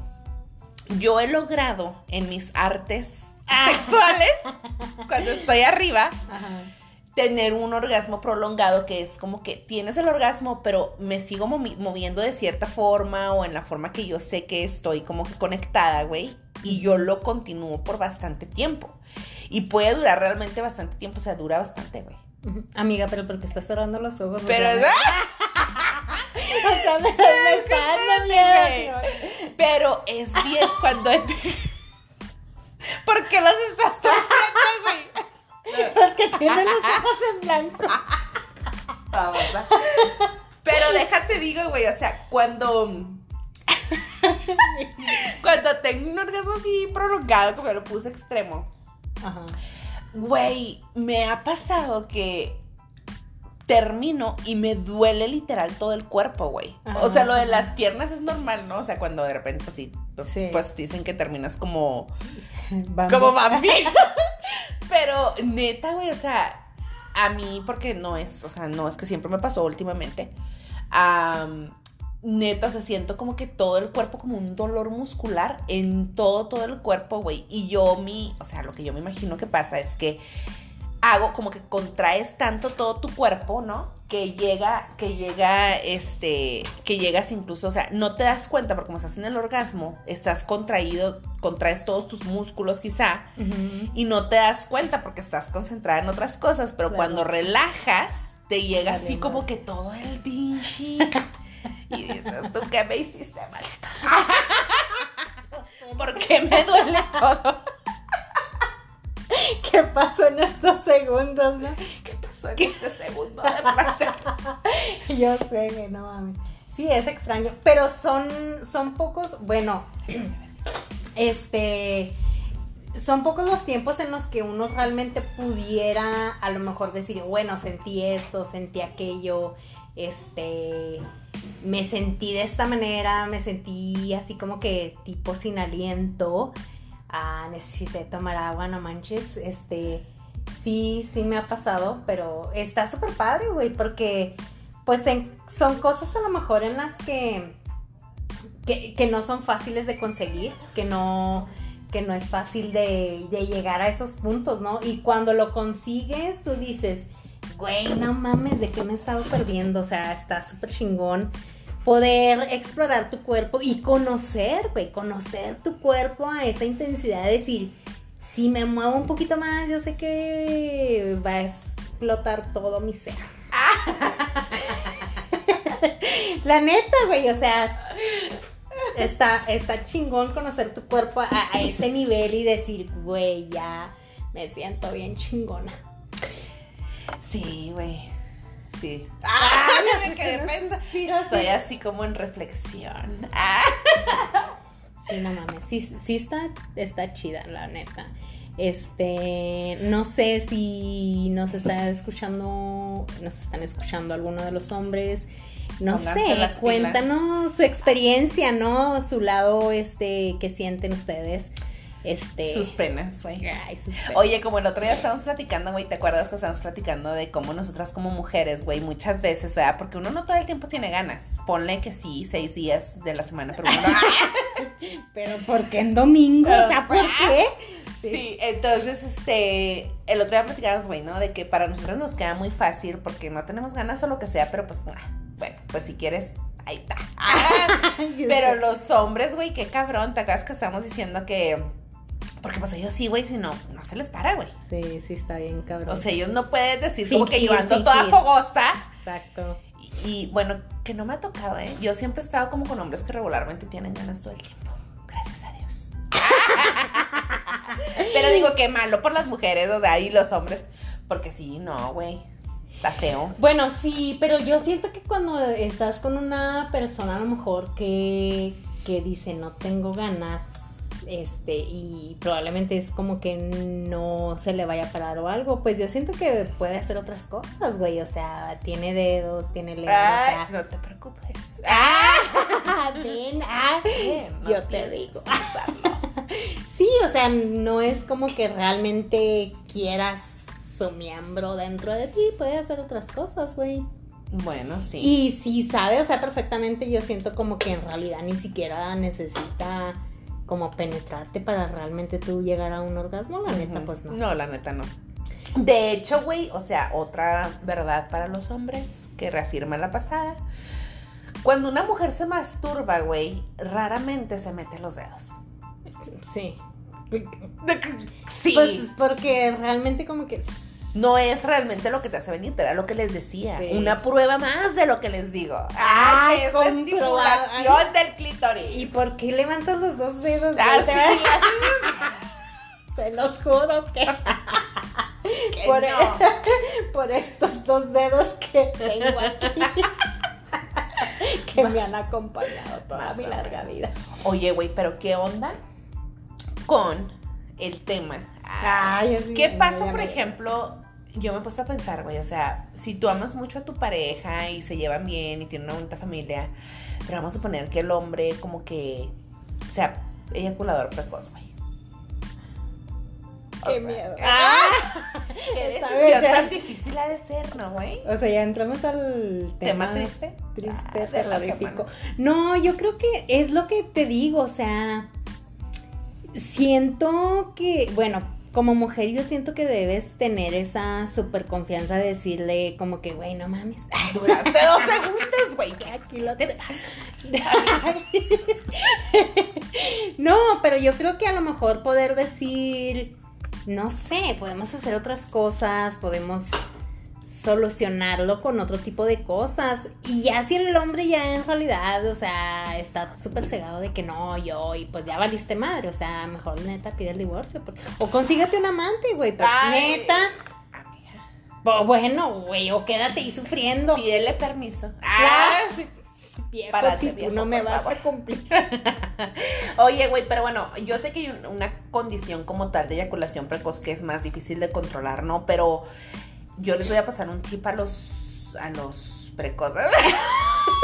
Yo he logrado en mis artes sexuales, cuando estoy arriba, Ajá. tener un orgasmo prolongado que es como que tienes el orgasmo, pero me sigo movi- moviendo de cierta forma o en la forma que yo sé que estoy como que conectada, güey. Y yo lo continúo por bastante tiempo. Y puede durar realmente bastante tiempo, o sea, dura bastante, güey. Amiga, pero porque estás cerrando los ojos. Pero, sea, o sea, me, me está pero es bien cuando... ¿Por qué los estás torciendo, güey? Porque tiene los ojos en blanco. Babosa. Pero déjate digo, güey, o sea, cuando cuando tengo un orgasmo así prolongado, como lo puse extremo, Ajá. güey, me ha pasado que termino y me duele literal todo el cuerpo, güey. O sea, lo de las piernas es normal, ¿no? O sea, cuando de repente, pues sí, pues, Sí. pues dicen que terminas como Vamos. como vampiro. Pero neta, güey, o sea, a mí, porque no es, o sea, no es que siempre me pasó últimamente. am, neta, o sea, siento como que todo el cuerpo como un dolor muscular en todo, todo el cuerpo, güey. Y yo mi, o sea, lo que yo me imagino que pasa es que hago como que contraes tanto todo tu cuerpo, ¿no? Que llega, que llega, este, que llegas incluso, o sea, no te das cuenta porque como estás en el orgasmo, estás contraído, contraes todos tus músculos quizá, y no te das cuenta porque estás concentrada en otras cosas, pero Claro. cuando relajas, te llega así como que todo el pinche. Y dices, ¿tú qué me hiciste, maldito? ¿Por qué me duele todo? ¿Qué pasó en estos segundos, no? ¿Qué pasó en este segundo de placer? Yo sé que no mames. Sí, es extraño, pero son, son pocos, bueno, este, son pocos los tiempos en los que uno realmente pudiera a lo mejor decir, bueno, sentí esto, sentí aquello, este, me sentí de esta manera, me sentí así como que tipo sin aliento, ah, necesité tomar agua, no manches, este, sí, sí me ha pasado, pero está súper padre, güey, porque pues son cosas a lo mejor en las que, que, que no son fáciles de conseguir, que no, que no es fácil de, de llegar a esos puntos, ¿no? Y cuando lo consigues, tú dices, güey, no mames, ¿de qué me he estado perdiendo? O sea, está súper chingón poder explorar tu cuerpo y conocer, güey, conocer tu cuerpo a esa intensidad de decir, si me muevo un poquito más, yo sé que va a explotar todo mi ser. La neta, güey, o sea, está, está chingón conocer tu cuerpo a, a ese nivel y decir, güey, ya me siento bien chingona. Sí, güey. Sí. Ah, me quedé pensando. Estoy así como en reflexión. Ah. Sí, no mames, sí, sí está, está chida, la neta. Este, no sé si nos está escuchando, nos están escuchando alguno de los hombres. No Pónganse sé, cuéntanos su experiencia, ¿no? Su lado, este, que sienten ustedes. Este. Sus penas, güey. Oye, como el otro día estábamos platicando, güey, ¿te acuerdas que estábamos platicando de cómo nosotras como mujeres, güey, muchas veces, ¿verdad? Porque uno no todo el tiempo tiene ganas. Ponle que sí, seis días de la semana, pero uno no. Pero ¿por qué en domingo? O sea, ¿por qué? Sí, entonces, este, el otro día platicábamos, güey, ¿no? De que para nosotros nos queda muy fácil porque no tenemos ganas o lo que sea, pero pues, ah, bueno, pues si quieres, ahí está. Ah, pero los hombres, güey, qué cabrón, te acuerdas que estamos diciendo que, porque pues ellos sí, güey, si no, no se les para, güey. Sí, sí, está bien, cabrón. O sea, ellos no pueden decir como que yo Fingir, ando toda fogosa. Exacto. Y, y, bueno, que no me ha tocado, ¿eh? Yo siempre he estado como con hombres que regularmente tienen ganas todo el tiempo. Gracias Pero digo, qué malo por las mujeres, o sea, y los hombres. Porque sí, no, güey. Está feo. Bueno, sí, pero yo siento que cuando estás con una persona a lo mejor que, que dice no tengo ganas, este, y probablemente es como que no se le vaya a parar o algo, pues yo siento que puede hacer otras cosas, güey. O sea, tiene dedos, tiene lengua, o sea. no te preocupes. ¡Ah! Ven, ah, No yo te digo. Sí, o sea, no es como que realmente quieras su miembro dentro de ti, puede hacer otras cosas, güey. Bueno, sí. Y si sabe, o sea, perfectamente, yo siento como que en realidad ni siquiera necesita como penetrarte para realmente tú llegar a un orgasmo, la neta, pues no. No, la neta no. De hecho, güey, o sea, otra verdad para los hombres que reafirma la pasada. Cuando una mujer se masturba, güey, raramente se mete los dedos. Sí. Sí. Pues porque realmente como que no es realmente lo que te hace venir, pero era lo que les decía. Sí. Una prueba más de lo que les digo. Es la comprobado. estimulación del clítoris. ¿Y por qué levantas los dos dedos? Ah, güey? sí, Se los juro que que por, no. por estos dos dedos que tengo aquí. que me han acompañado toda mi larga vida. Oye, güey, pero ¿qué onda con el tema? Ay, es ¿Qué pasa, por ejemplo? Yo me he puesto a pensar, güey, o sea, si tú amas mucho a tu pareja y se llevan bien y tienen una bonita familia, pero vamos a suponer que el hombre como que sea eyaculador precoz, güey. O Qué sea, miedo. Qué decisión bien. tan difícil ha de ser, ¿no, güey? O sea, ya entramos al tema, ¿Tema triste? triste, Ah, de la terrorífico. No, yo creo que es lo que te digo, o sea, siento que, bueno, como mujer yo siento que debes tener esa super confianza de decirle como que, güey, no mames. Duraste dos segundos, güey. Aquí lo te No, pero yo creo que a lo mejor poder decir, no sé, podemos hacer otras cosas, podemos solucionarlo con otro tipo de cosas. Y ya si el hombre ya en realidad, o sea, está súper cegado de que no, yo, y pues ya valiste madre, o sea, mejor neta pide el divorcio. porque- o consíguete un amante, güey, pero Ay. neta, Amiga, bueno, güey, o quédate ahí sufriendo. pídele permiso. Ah, sí. Viejo, Párate, si tú viejo, no me vas favor. a cumplir. Oye, güey, pero bueno, yo sé que hay un- una condición como tal de eyaculación precoz que es más difícil de controlar, ¿no? Pero yo les voy a pasar un tip a los a los precoces.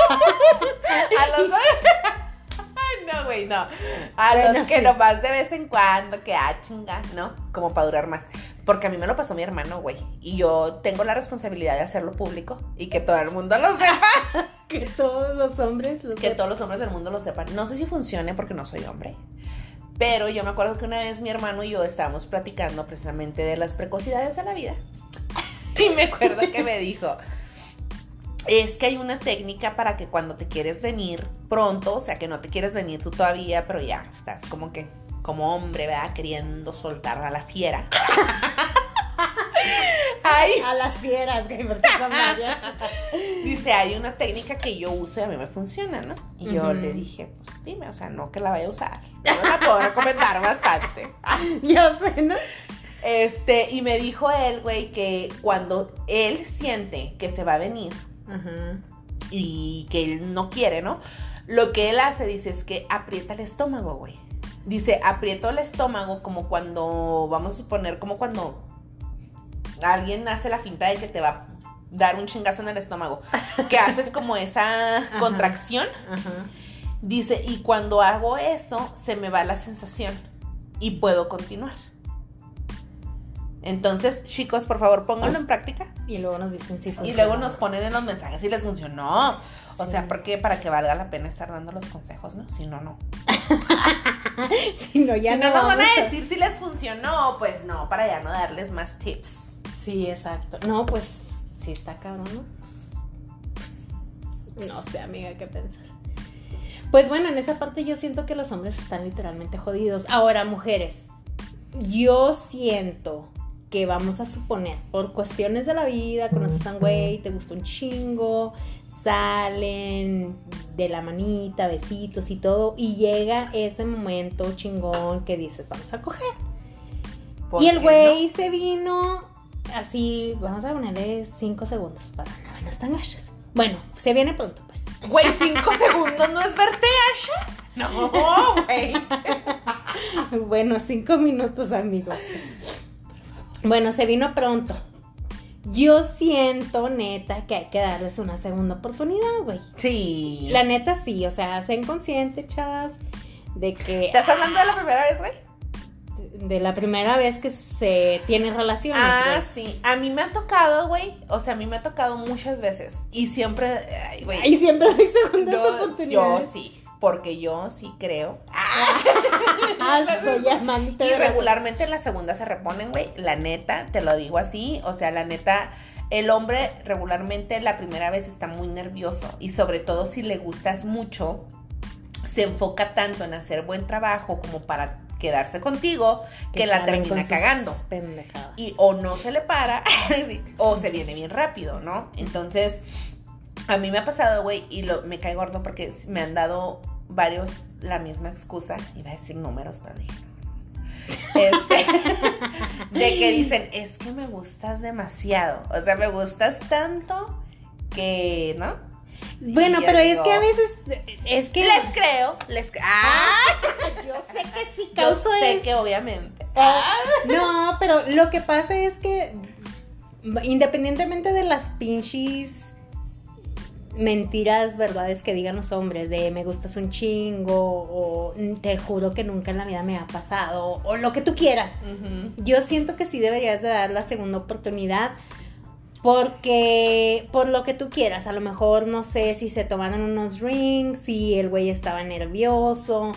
a los no, güey, no. A Bueno, los que sí. nomás de vez en cuando, que ah, chinga, ¿no? Como para durar más. Porque a mí me lo pasó mi hermano, güey. Y yo tengo la responsabilidad de hacerlo público y que todo el mundo lo sepa. Que todos los hombres los que todos los hombres del mundo lo sepan. No sé si funcione porque no soy hombre. Pero yo me acuerdo que una vez mi hermano y yo estábamos platicando precisamente de las precocidades de la vida. Y me acuerdo que me dijo, es que hay una técnica para que cuando te quieres venir pronto, o sea, que no te quieres venir tú todavía, pero ya estás como que, como hombre, ¿verdad? Queriendo soltar a la fiera. Ay, A las fieras, güey, porque son varias. Dice, hay una técnica que yo uso y a mí me funciona, ¿no? Y yo le dije, pues dime, o sea, no que la vaya a usar. Yo la puedo recomendar bastante. Yo sé, ¿no? Este, y me dijo él, güey, que cuando él siente que se va a venir y que él no quiere, ¿no? Lo que él hace, dice, es que aprieta el estómago, güey. Dice, aprieto el estómago como cuando, vamos a suponer, como cuando alguien hace la finta de que te va a dar un chingazo en el estómago. Que haces como esa contracción. Ajá. Dice, y cuando hago eso, se me va la sensación y puedo continuar. Entonces, chicos, por favor, pónganlo en práctica. Y luego nos dicen si Y funciona. luego nos ponen en los mensajes si les funcionó. O Sí. sea, porque para que valga la pena estar dando los consejos, ¿no? Si no, no. Si no, ya si no, nos van a decir si les funcionó, pues no, para ya no darles más tips. Sí, exacto. No, pues sí está cabrón, ¿no? Pues, no sé, amiga, qué pensar. Pues bueno, en esa parte yo siento que los hombres están literalmente jodidos. Ahora, mujeres, yo siento que vamos a suponer, por cuestiones de la vida, conoces a un güey, te gustó un chingo, salen de la manita, besitos y todo, y llega ese momento chingón que dices, vamos a coger. Y el güey se vino así, vamos a ponerle 5 segundos para no, no están gachas. Bueno, se viene pronto, pues. Güey, cinco segundos no es verte, Asha. No, güey. Bueno, 5 minutos, amigo. Bueno, se vino pronto. Yo siento, neta, que hay que darles una segunda oportunidad, güey. Sí. La neta sí, o sea, sean conscientes, chavas, de que ¿Estás hablando de la primera vez, güey? de la primera vez que se tienen relaciones, Ah, sí. A mí me ha tocado, güey. O sea, a mí me ha tocado muchas veces. Y siempre, ay, güey. Ahí siempre doy segundas No, oportunidades. yo sí. Porque yo sí creo. Ah, soy amante Y de las- regularmente las segundas se reponen, güey. La neta, te lo digo así. O sea, la neta, el hombre regularmente la primera vez está muy nervioso. Y sobre todo si le gustas mucho, se enfoca tanto en hacer buen trabajo como para quedarse contigo que, la termina cagando. Y o no se le para, o se viene bien rápido, ¿no? Entonces, a mí me ha pasado, güey, y lo, me cae gordo porque me han dado varios la misma excusa. Iba a decir números, pero dije. Este, de que dicen, es que me gustas demasiado. O sea, me gustas tanto que, ¿no? Bueno, pero yo es que a veces es que Les creo, les ¡Ah! yo sé que sí Yo causo sé eso. que obviamente. Ah, No, pero lo que pasa es que independientemente de las pinches mentiras, verdades que digan los hombres de me gustas un chingo o te juro que nunca en la vida me ha pasado o lo que tú quieras. Yo siento que sí deberías de dar la segunda oportunidad porque por lo que tú quieras, a lo mejor no sé si se tomaron unos drinks, si el güey estaba nervioso,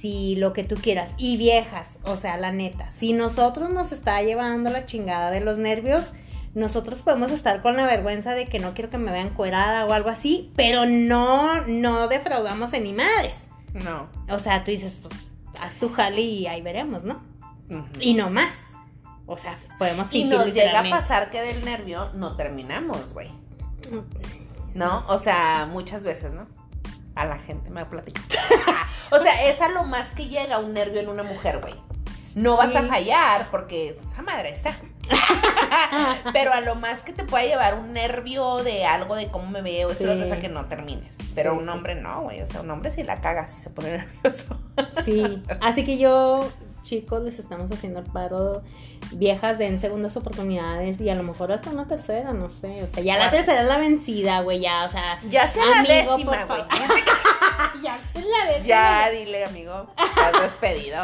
si lo que tú quieras. Y viejas, o sea, la neta, si nosotros nos está llevando la chingada de los nervios, nosotros podemos estar con la vergüenza de que no quiero que me vean cuerada o algo así, pero no, no defraudamos en ni madres. No. O sea, tú dices, pues haz tu jale y ahí veremos, ¿no? Y no más. O sea, podemos Y nos llega a pasar que del nervio no terminamos, güey. ¿No? O sea, muchas veces, ¿no? A la gente me platica. o sea, es a lo más que llega un nervio en una mujer, güey. No vas Sí. a fallar porque esa madre está. Pero a lo más que te puede llevar un nervio de algo de cómo me veo, eso Sí. es lo que sea que no termines. Pero Sí, un hombre no, güey. O sea, un hombre si la caga, si se pone nervioso. Sí, así que yo, chicos, les estamos haciendo el paro. Viejas, den segundas oportunidades y a lo mejor hasta una tercera, no sé. O sea, ya la tercera es la vencida, güey, ya, o sea. Ya sea la décima, güey. ya se la décima. Ya, dile, amigo. Estás despedido.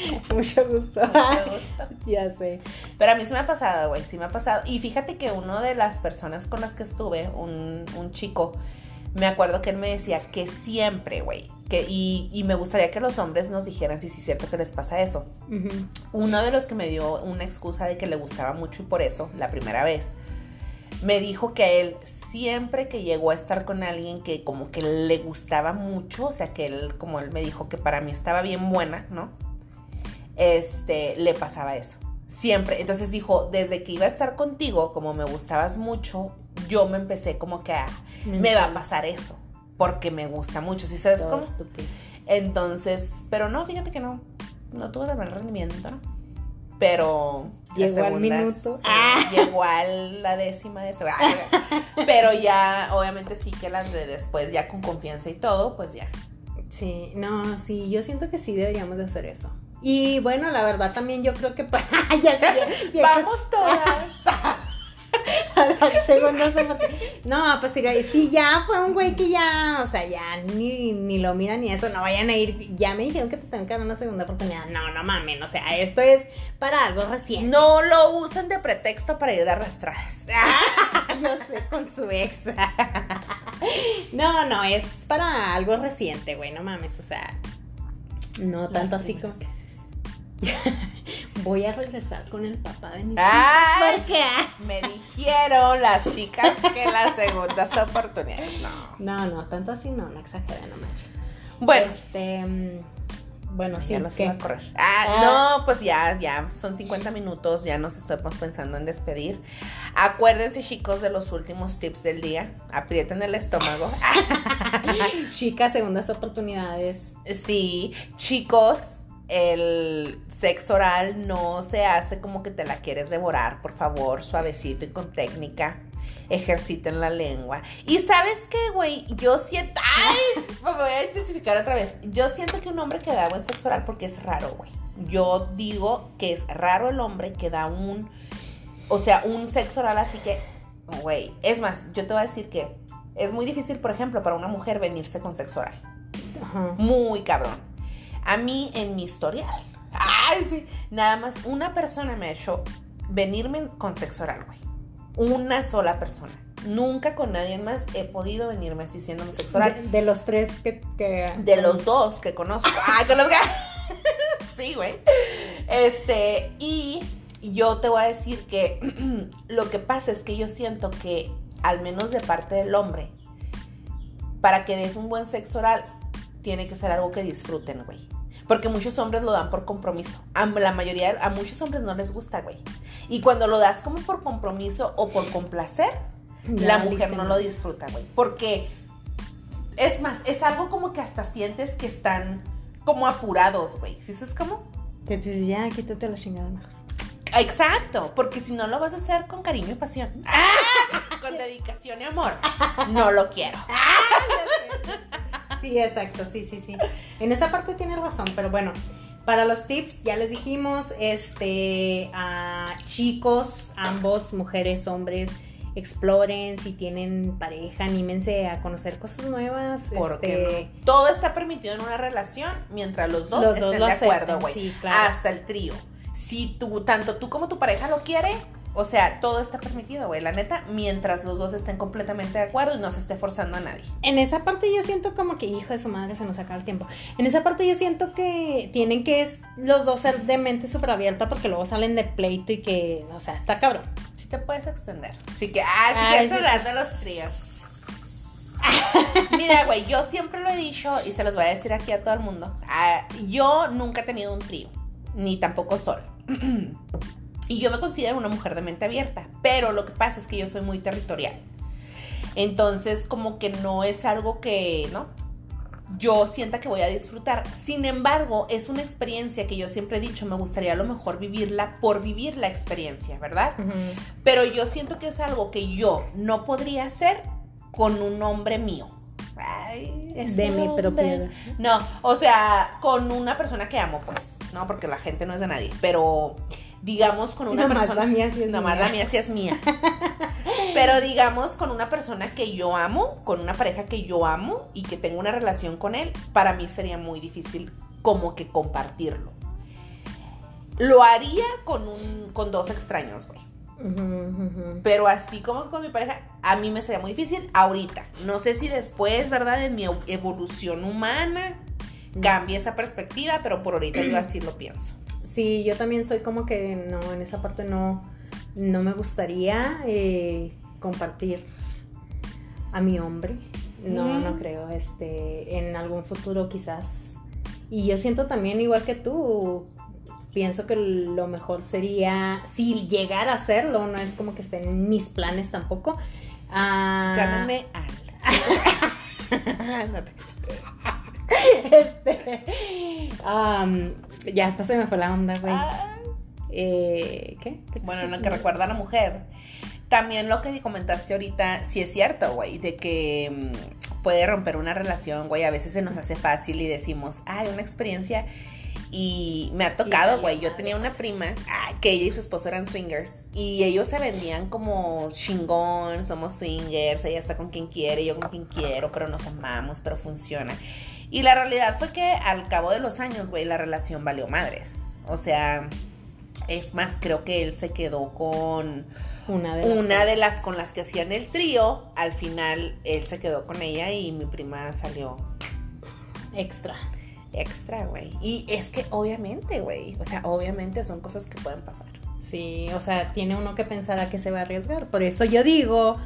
Mucho gusto. Mucho gusto. ya sé. Pero a mí sí me ha pasado, güey, sí me ha pasado. Y fíjate que uno de las personas con las que estuve, un, un chico, me acuerdo que él me decía que siempre, güey, que, y, y me gustaría que los hombres nos dijeran si sí es cierto que les pasa eso. Uno de los que me dio una excusa de que le gustaba mucho y por eso, la primera vez, me dijo que a él siempre que llegó a estar con alguien que como que le gustaba mucho, o sea que él, como él me dijo que para mí estaba bien buena, ¿no? Este, le pasaba eso. Siempre. Entonces dijo, desde que iba a estar contigo, como me gustabas mucho, yo me empecé como que a, me va a pasar eso, porque me gusta mucho, ¿sí sabes cómo? estúpido. Entonces, pero no, fíjate que no, no tuvo tan mal rendimiento, ¿no? Pero Llegó al segunda minuto. Ah. llegó a la décima de eso. Pero ya, obviamente sí que las de después, ya con confianza y todo, pues ya. Sí, no, sí, yo siento que sí deberíamos de hacer eso. Y bueno, la verdad también yo creo que para ya bien Vamos todas. a dar segundas oportunidades. No, pues si ya fue un güey que ya, o sea, ya ni, ni lo miran ni eso, no vayan a ir. Ya me dijeron que te tengo que dar una segunda oportunidad. No, no mamen, o sea, esto es para algo reciente. No lo usan de pretexto para ir de arrastradas. Yo sé, con su ex. No, no, es para algo reciente, güey, no mames, o sea, no tanto así como. Veces. Voy a regresar con el papá de mis Ay, hijos. ¿Por qué? me dijeron las chicas que las segundas oportunidades. No. No, no, tanto así no, no exageren, no manches. Bueno, Este, mm, bueno, sí, ya nos iba a correr. Ah, Ah. no, pues ya, ya, son 50 minutos, ya nos estamos pensando en despedir. Acuérdense, chicos, de los últimos tips del día. Aprieten el estómago. Chicas, segundas oportunidades. Sí, chicos, el sexo oral no se hace como que te la quieres devorar, por favor, suavecito y con técnica. Ejerciten la lengua. Y sabes qué, güey, yo siento. ¡Ay! Me voy a intensificar otra vez. Yo siento que un hombre que da buen sexo oral porque es raro, güey. Yo digo que es raro el hombre que da un. O sea, un sexo oral así que. Güey. Es más, yo te voy a decir que es muy difícil, por ejemplo, para una mujer venirse con sexo oral. Ajá. Muy cabrón. A mí, en mi historial, ay, sí, nada más una persona me ha hecho venirme con sexo oral, güey. Una sola persona. Nunca con nadie más he podido venirme así siéndome sexo oral. De, de los tres que... que De los dos que conozco. Ay, con los que... sí, güey. Este, y yo te voy a decir que lo que pasa es que yo siento que, al menos de parte del hombre, para que des un buen sexo oral, tiene que ser algo que disfruten, güey. Porque muchos hombres lo dan por compromiso. A la mayoría, a muchos hombres no les gusta, güey. Y cuando lo das como por compromiso o por complacer, Ya, la mujer no lo disfruta, güey. Porque, es más, es algo como que hasta sientes que están como apurados, güey. ¿Sí? Que te dices, ya, quítate la chingada mejor. Exacto, porque si no lo vas a hacer con cariño y pasión. Con dedicación y amor. No lo quiero. Sí, exacto, sí, sí, sí. En esa parte tienes razón, pero bueno, para los tips ya les dijimos, este, a chicos, ambos, mujeres, hombres, exploren, si tienen pareja, anímense a conocer cosas nuevas. Porque este, no. todo está permitido en una relación mientras los dos Los dos estén lo de acuerdo, güey. sí, claro. Hasta el trío. Si tú, tanto tú como tu pareja lo quiere, o sea, todo está permitido, güey. La neta, mientras los dos estén completamente de acuerdo y no se esté forzando a nadie. En esa parte yo siento como que, hijo de su madre, se nos acaba el tiempo. En esa parte yo siento que tienen que es- los dos ser de mente súper abierta porque luego salen de pleito y que, o sea, está cabrón. Sí te puedes extender. Así que, ah, Ay, sí, hablar sí. de los tríos. Mira, güey, yo siempre lo he dicho y se los voy a decir aquí a todo el mundo. Ah, yo nunca he tenido un trío, ni tampoco sol. y yo me considero una mujer de mente abierta, pero lo que pasa es que yo soy muy territorial. Entonces, como que no es algo que, ¿no? Yo sienta que voy a disfrutar. Sin embargo, es una experiencia que yo siempre he dicho, me gustaría a lo mejor vivirla por vivir la experiencia, ¿verdad? Pero yo siento que es algo que yo no podría hacer con un hombre mío. Ay, ese De mi propiedad. es- No, o sea, con una persona que amo, pues, no, porque la gente no es de nadie, pero digamos con una Nomás persona. la mía sí es Nomás mía. la mía sí es mía. pero digamos con una persona que yo amo, con una pareja que yo amo y que tengo una relación con él, para mí sería muy difícil como que compartirlo. Lo haría con un con dos extraños, güey. Pero así como con mi pareja, a mí me sería muy difícil ahorita. No sé si después, ¿verdad? En mi ev- evolución humana cambie esa perspectiva, pero por ahorita yo así lo pienso. Sí, yo también soy como que no, en esa parte no, no me gustaría eh, compartir a mi hombre. No, Mm. no creo. Este, en algún futuro quizás. Y yo siento también igual que tú. Pienso que lo mejor sería, si llegara a hacerlo, no es como que esté en mis planes tampoco. ah, Llámenme Al. No te- este, ya hasta se me fue la onda, güey. Ah. Eh, ¿Qué? ¿Qué Bueno, lo que recuerda a la mujer. También lo que comentaste ahorita, sí es cierto, güey, de que mm, puede romper una relación, güey. A veces se nos hace fácil y decimos, ay, una experiencia. Y me ha tocado, güey. Yo tenía una prima que ella y su esposo eran swingers. Y ellos se vendían como chingón, somos swingers, ella está con quien quiere, yo con quien quiero, pero nos amamos, pero funciona. Y la realidad fue que al cabo de los años, güey, la relación valió madres. O sea, es más, creo que él se quedó con Una de las una de las con las que hacían el trío. Al final, él se quedó con ella y mi prima salió extra. extra, güey. Y es que obviamente, güey, o sea, obviamente son cosas que pueden pasar. Sí, o sea, tiene uno que pensar a qué se va a arriesgar. Por eso yo digo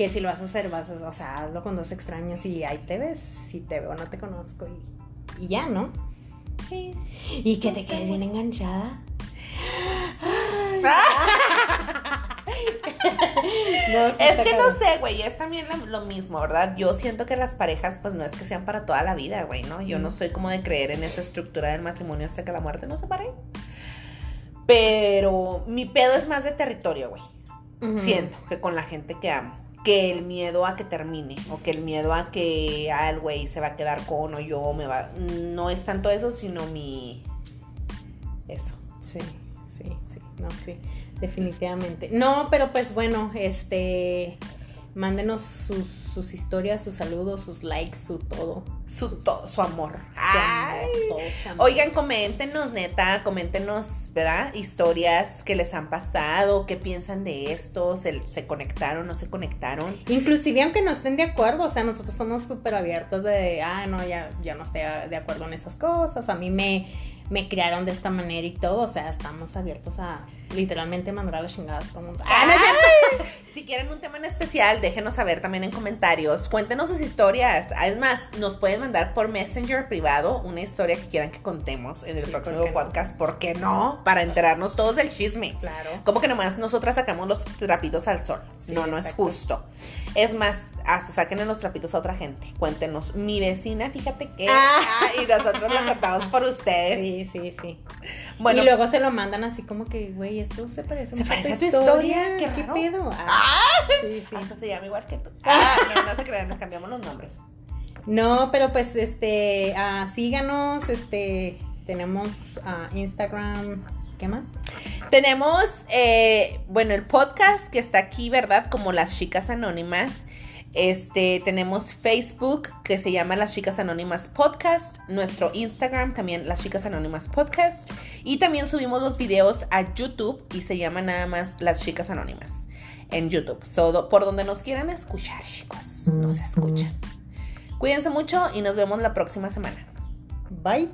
que si lo vas a hacer, vas a, o sea, hazlo con dos extraños y ahí te ves. Si te veo, no te conozco y, y ya, ¿no? Sí. Y que No te sé, quedes bien enganchada. es que no sé, güey, es también lo, mismo, ¿verdad? Yo siento que las parejas, pues no es que sean para toda la vida, güey, ¿no? Yo no soy como de creer en esa estructura del matrimonio hasta que la muerte nos separe. Pero mi pedo es más de territorio, güey. Siento que con la gente que amo. Que el miedo a que termine. O que el miedo a que, ah, güey se va a quedar con o yo me va. No es tanto eso, sino mi. Eso. Sí, sí, sí. No, sí definitivamente. No, pero pues bueno, este, mándenos sus, historias, sus saludos, sus likes, su todo. Su, todo, su amor. Oigan, coméntenos, neta, coméntenos, ¿verdad? Historias que les han pasado, qué piensan de esto, se, se conectaron, no se conectaron. Inclusive aunque no estén de acuerdo, o sea, nosotros somos súper abiertos de, ah, no, ya, ya no estoy de acuerdo en esas cosas, a mí me me criaron de esta manera y todo. O sea, estamos abiertos a literalmente mandar a la chingada a todo el mundo. Ah, si quieren un tema en especial, déjenos saber también en comentarios. Cuéntenos sus historias. Es más, nos pueden mandar por Messenger privado una historia que quieran que contemos en el próximo podcast. ¿Por qué no? Para enterarnos todos del chisme. Claro. Como que nomás nosotras sacamos los trapitos al sol. no, no es justo. Es más, hasta saquen los trapitos a otra gente. Cuéntenos. Mi vecina, fíjate que. Ah. y nosotros lo contamos por ustedes. Sí, sí, sí. Bueno. Y luego se lo mandan así como que, güey, esto se parece, ¿Se parece a tu historia. ¿Qué, ¿Qué pedo? Ah, ah, sí, sí. Eso se llama igual que tú. Ah, no, no se crean, nos cambiamos los nombres. No, pero pues, este, síganos, este, tenemos Instagram, ¿qué más? Tenemos, eh, bueno, el podcast que está aquí, ¿verdad? Como las chicas anónimas. Este, tenemos Facebook que se llama Las Chicas Anónimas Podcast, nuestro Instagram también Las Chicas Anónimas Podcast y también subimos los videos a YouTube y se llama nada más Las Chicas Anónimas en YouTube. So, por donde nos quieran escuchar, chicos, nos escuchan. Cuídense mucho y nos vemos la próxima semana. Bye.